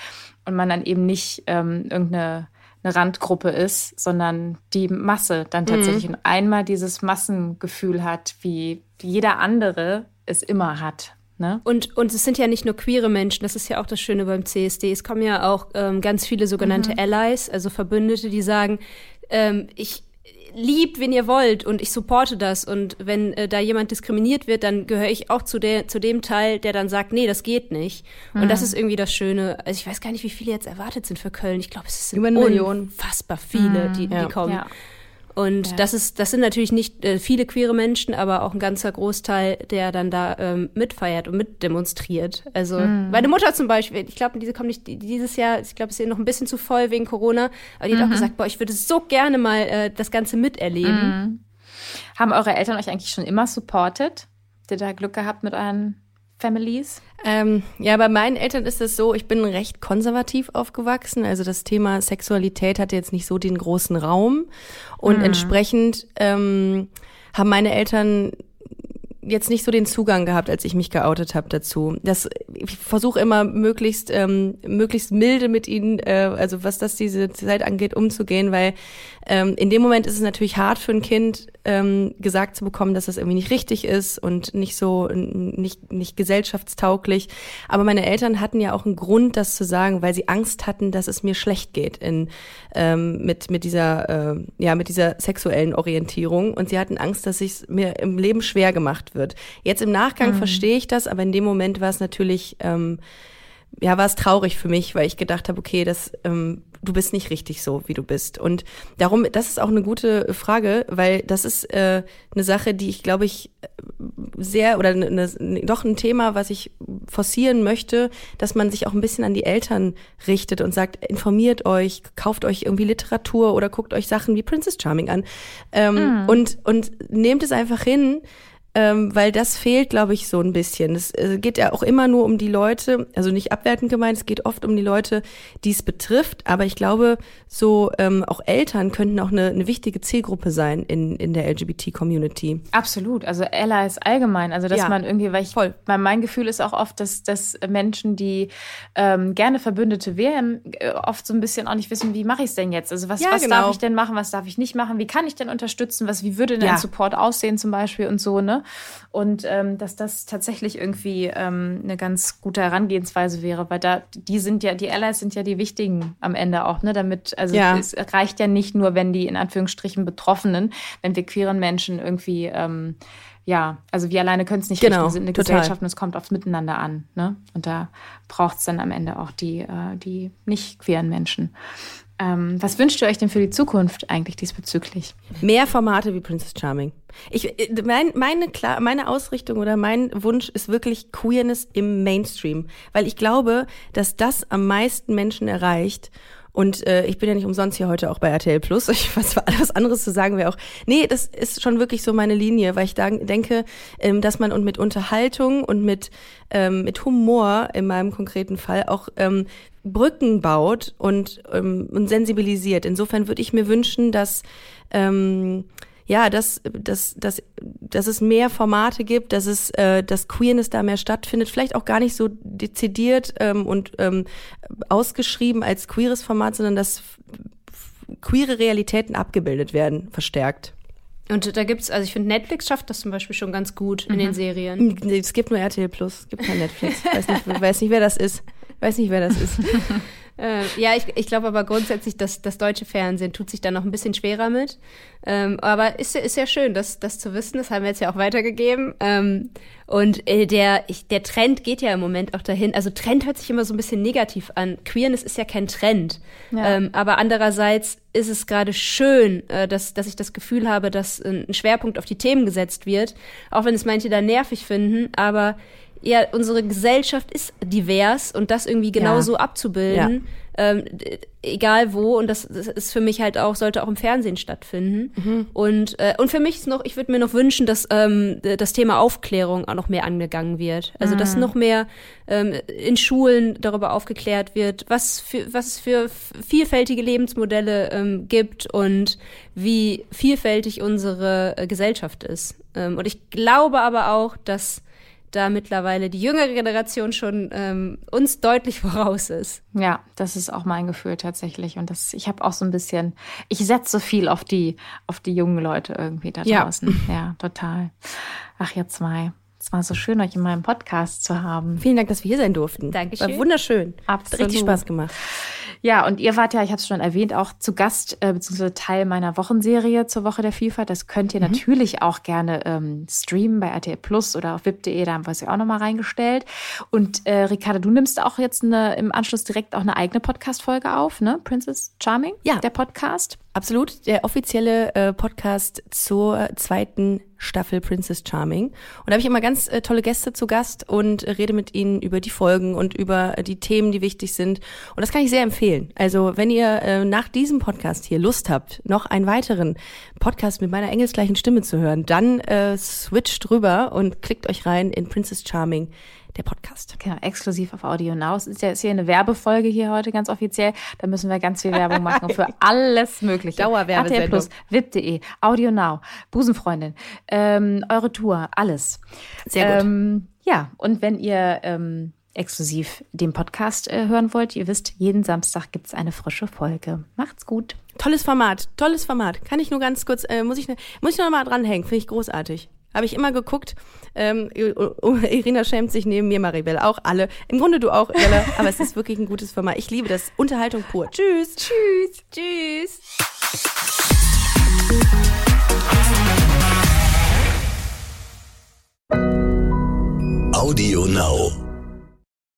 S2: und man dann eben nicht ähm, irgendeine eine Randgruppe ist, sondern die Masse dann mhm. tatsächlich mhm. und einmal dieses Massengefühl hat, wie jeder andere es immer hat. Ne?
S4: Und, und es sind ja nicht nur queere Menschen, das ist ja auch das Schöne beim CSD. Es kommen ja auch ähm, ganz viele sogenannte mhm. Allies, also Verbündete, die sagen, ähm, ich, liebt, wen ihr wollt und ich supporte das. Und wenn äh, da jemand diskriminiert wird, dann gehöre ich auch zu, der, zu dem Teil, der dann sagt, nee, das geht nicht. Mhm. Und das ist irgendwie das Schöne. Also ich weiß gar nicht, wie viele jetzt erwartet sind für Köln. Ich glaube, es sind unfassbar viele, mhm. die, die ja. kommen. Ja. Und ja. das ist, das sind natürlich nicht äh, viele queere Menschen, aber auch ein ganzer Großteil, der dann da ähm, mitfeiert und mitdemonstriert. Also mm. meine Mutter zum Beispiel, ich glaube, diese kommt nicht dieses Jahr, ich glaube, es ist noch ein bisschen zu voll wegen Corona, aber die mhm. hat auch mhm. gesagt, boah, ich würde so gerne mal äh, das Ganze miterleben. Mm.
S2: Haben eure Eltern euch eigentlich schon immer supportet? Habt ihr da Glück gehabt mit euren Families?
S3: Ähm, ja, bei meinen Eltern ist es so, ich bin recht konservativ aufgewachsen. Also das Thema Sexualität hatte jetzt nicht so den großen Raum. Und mhm. entsprechend ähm, haben meine Eltern jetzt nicht so den Zugang gehabt, als ich mich geoutet habe dazu. Das, ich versuche immer möglichst ähm, möglichst milde mit ihnen, äh, also was das diese Zeit angeht, umzugehen, weil ähm, in dem Moment ist es natürlich hart für ein Kind, ähm, gesagt zu bekommen, dass das irgendwie nicht richtig ist und nicht so nicht nicht gesellschaftstauglich. Aber meine Eltern hatten ja auch einen Grund, das zu sagen, weil sie Angst hatten, dass es mir schlecht geht in ähm, mit mit dieser äh, ja mit dieser sexuellen Orientierung und sie hatten Angst, dass ich mir im Leben schwer gemacht wird. Jetzt im Nachgang mhm. verstehe ich das, aber in dem Moment war es natürlich ähm, ja, war es traurig für mich, weil ich gedacht habe, okay, das ähm, du bist nicht richtig so, wie du bist. Und darum, das ist auch eine gute Frage, weil das ist äh, eine Sache, die ich, glaube ich, sehr oder eine, ne, doch ein Thema, was ich forcieren möchte, dass man sich auch ein bisschen an die Eltern richtet und sagt, informiert euch, kauft euch irgendwie Literatur oder guckt euch Sachen wie Princess Charming an ähm, mm. und und nehmt es einfach hin, ähm, weil das fehlt, glaube ich, so ein bisschen. Es äh, geht ja auch immer nur um die Leute, also nicht abwertend gemeint, es geht oft um die Leute, die es betrifft, aber ich glaube, so ähm, auch Eltern könnten auch eine, eine wichtige Zielgruppe sein in, in der LGBT-Community.
S2: Absolut, also Ella ist allgemein, also dass ja, man irgendwie, weil ich, voll. Weil mein Gefühl ist auch oft, dass, dass Menschen, die ähm, gerne Verbündete wären, äh, oft so ein bisschen auch nicht wissen, wie mache ich es denn jetzt? Also was, ja, was genau. darf ich denn machen, was darf ich nicht machen, wie kann ich denn unterstützen, was, wie würde denn ja. Support aussehen zum Beispiel und so, ne? Und ähm, dass das tatsächlich irgendwie ähm, eine ganz gute Herangehensweise wäre, weil da, die sind ja, die Allies sind ja die wichtigen am Ende auch, ne? Damit, also ja. es reicht ja nicht nur, wenn die in Anführungsstrichen Betroffenen, wenn wir queeren Menschen irgendwie ähm, ja, also wir alleine können es nicht
S3: genau, richten.
S2: Wir sind eine total. Gesellschaft und es kommt aufs Miteinander an. Ne? Und da braucht es dann am Ende auch die, äh, die nicht queeren Menschen. Ähm, was wünscht ihr euch denn für die Zukunft eigentlich diesbezüglich?
S3: Mehr Formate wie Princess Charming. Ich, äh, mein, meine, klar, meine Ausrichtung oder mein Wunsch ist wirklich Queerness im Mainstream, weil ich glaube, dass das am meisten Menschen erreicht Und äh, ich bin ja nicht umsonst hier heute auch bei RTL Plus. Ich was, was anderes zu sagen wäre auch. Nee, das ist schon wirklich so meine Linie, weil ich da denke, ähm, dass man und mit Unterhaltung und mit, ähm, mit Humor in meinem konkreten Fall auch ähm, Brücken baut und, ähm, und sensibilisiert. Insofern würde ich mir wünschen, dass ähm, ja, dass, dass, dass, dass es mehr Formate gibt, dass es, äh, dass Queerness da mehr stattfindet, vielleicht auch gar nicht so dezidiert ähm, und ähm, ausgeschrieben als queeres Format, sondern dass queere Realitäten abgebildet werden, verstärkt.
S4: Und da gibt's, also ich finde, Netflix schafft das zum Beispiel schon ganz gut in den mhm. Serien.
S3: Es gibt nur RTL Plus, es gibt kein Netflix. weiß nicht, weiß nicht, wer das ist. Weiß nicht, wer das ist.
S4: Äh, ja, ich, ich glaube aber grundsätzlich, dass das deutsche Fernsehen tut sich da noch ein bisschen schwerer mit. Ähm, aber ist, ist ja schön, das, das zu wissen. Das haben wir jetzt ja auch weitergegeben. Ähm, und äh, der, ich, der Trend geht ja im Moment auch dahin. Also Trend hört sich immer so ein bisschen negativ an. Queerness ist ja kein Trend. Ja. Ähm, aber andererseits ist es gerade schön, äh, dass, dass ich das Gefühl habe, dass ein Schwerpunkt auf die Themen gesetzt wird. Auch wenn es manche da nervig finden. Aber ja, unsere Gesellschaft ist divers und das irgendwie genauso ja. abzubilden, ja. ähm, egal wo. Und das, das, ist für mich halt auch, sollte auch im Fernsehen stattfinden. Mhm. Und, äh, und für mich ist noch, ich würde mir noch wünschen, dass ähm, das Thema Aufklärung auch noch mehr angegangen wird. Also mhm. dass noch mehr ähm, in Schulen darüber aufgeklärt wird, was, für, was es für vielfältige Lebensmodelle ähm, gibt und wie vielfältig unsere äh, Gesellschaft ist. Ähm, und ich glaube aber auch, dass da mittlerweile die jüngere Generation schon ähm, uns deutlich voraus ist.
S2: Ja, das ist auch mein Gefühl tatsächlich. Und das, ich habe auch so ein bisschen, ich setze viel auf die, auf die jungen Leute irgendwie da draußen. Ja, ja total. Ach, ihr zwei. Es war so schön, euch in meinem Podcast zu haben.
S3: Vielen Dank, dass wir hier sein durften.
S4: Dankeschön.
S3: War wunderschön.
S2: Absolut.
S3: Richtig Spaß gemacht.
S2: Ja, und ihr wart ja, ich habe es schon erwähnt, auch zu Gast äh, bzw. Teil meiner Wochenserie zur Woche der Vielfalt. Das könnt ihr mhm. natürlich auch gerne ähm, streamen bei RTL Plus oder auf wip.de, da haben wir es ja auch nochmal reingestellt. Und äh, Ricarda, du nimmst auch jetzt eine, im Anschluss direkt auch eine eigene Podcast-Folge auf, ne? Princess Charming?
S3: Ja.
S2: Der Podcast.
S3: Absolut, der offizielle äh, Podcast zur zweiten Staffel Princess Charming. Und da habe ich immer ganz äh, tolle Gäste zu Gast und äh, rede mit ihnen über die Folgen und über äh, die Themen, die wichtig sind. Und das kann ich sehr empfehlen. Also wenn ihr äh, nach diesem Podcast hier Lust habt, noch einen weiteren Podcast mit meiner engelsgleichen Stimme zu hören, dann äh, switcht rüber und klickt euch rein in Princess Charming der Podcast.
S2: Genau, exklusiv auf Audio Now. Es ist ja ist hier eine Werbefolge hier heute ganz offiziell. Da müssen wir ganz viel Werbung machen für alles Mögliche.
S3: Dauerwerbesendung. RTL Plus,
S2: VIP.de, Audio Now, Busenfreundin, ähm, eure Tour, alles.
S3: Sehr gut. Ähm,
S2: ja, und wenn ihr ähm, exklusiv den Podcast äh, hören wollt, ihr wisst, jeden Samstag gibt's eine frische Folge. Macht's gut.
S3: Tolles Format, tolles Format. Kann ich nur ganz kurz, äh, muss ich, ne, muss ich noch mal dranhängen, finde ich großartig. Habe ich immer geguckt. Ähm, Irina schämt sich neben mir, Maribel auch alle. Im Grunde du auch, Ella. aber es ist wirklich ein gutes Format. Ich liebe das. Unterhaltung pur. Tschüss.
S2: Tschüss. Tschüss.
S1: Audio Now.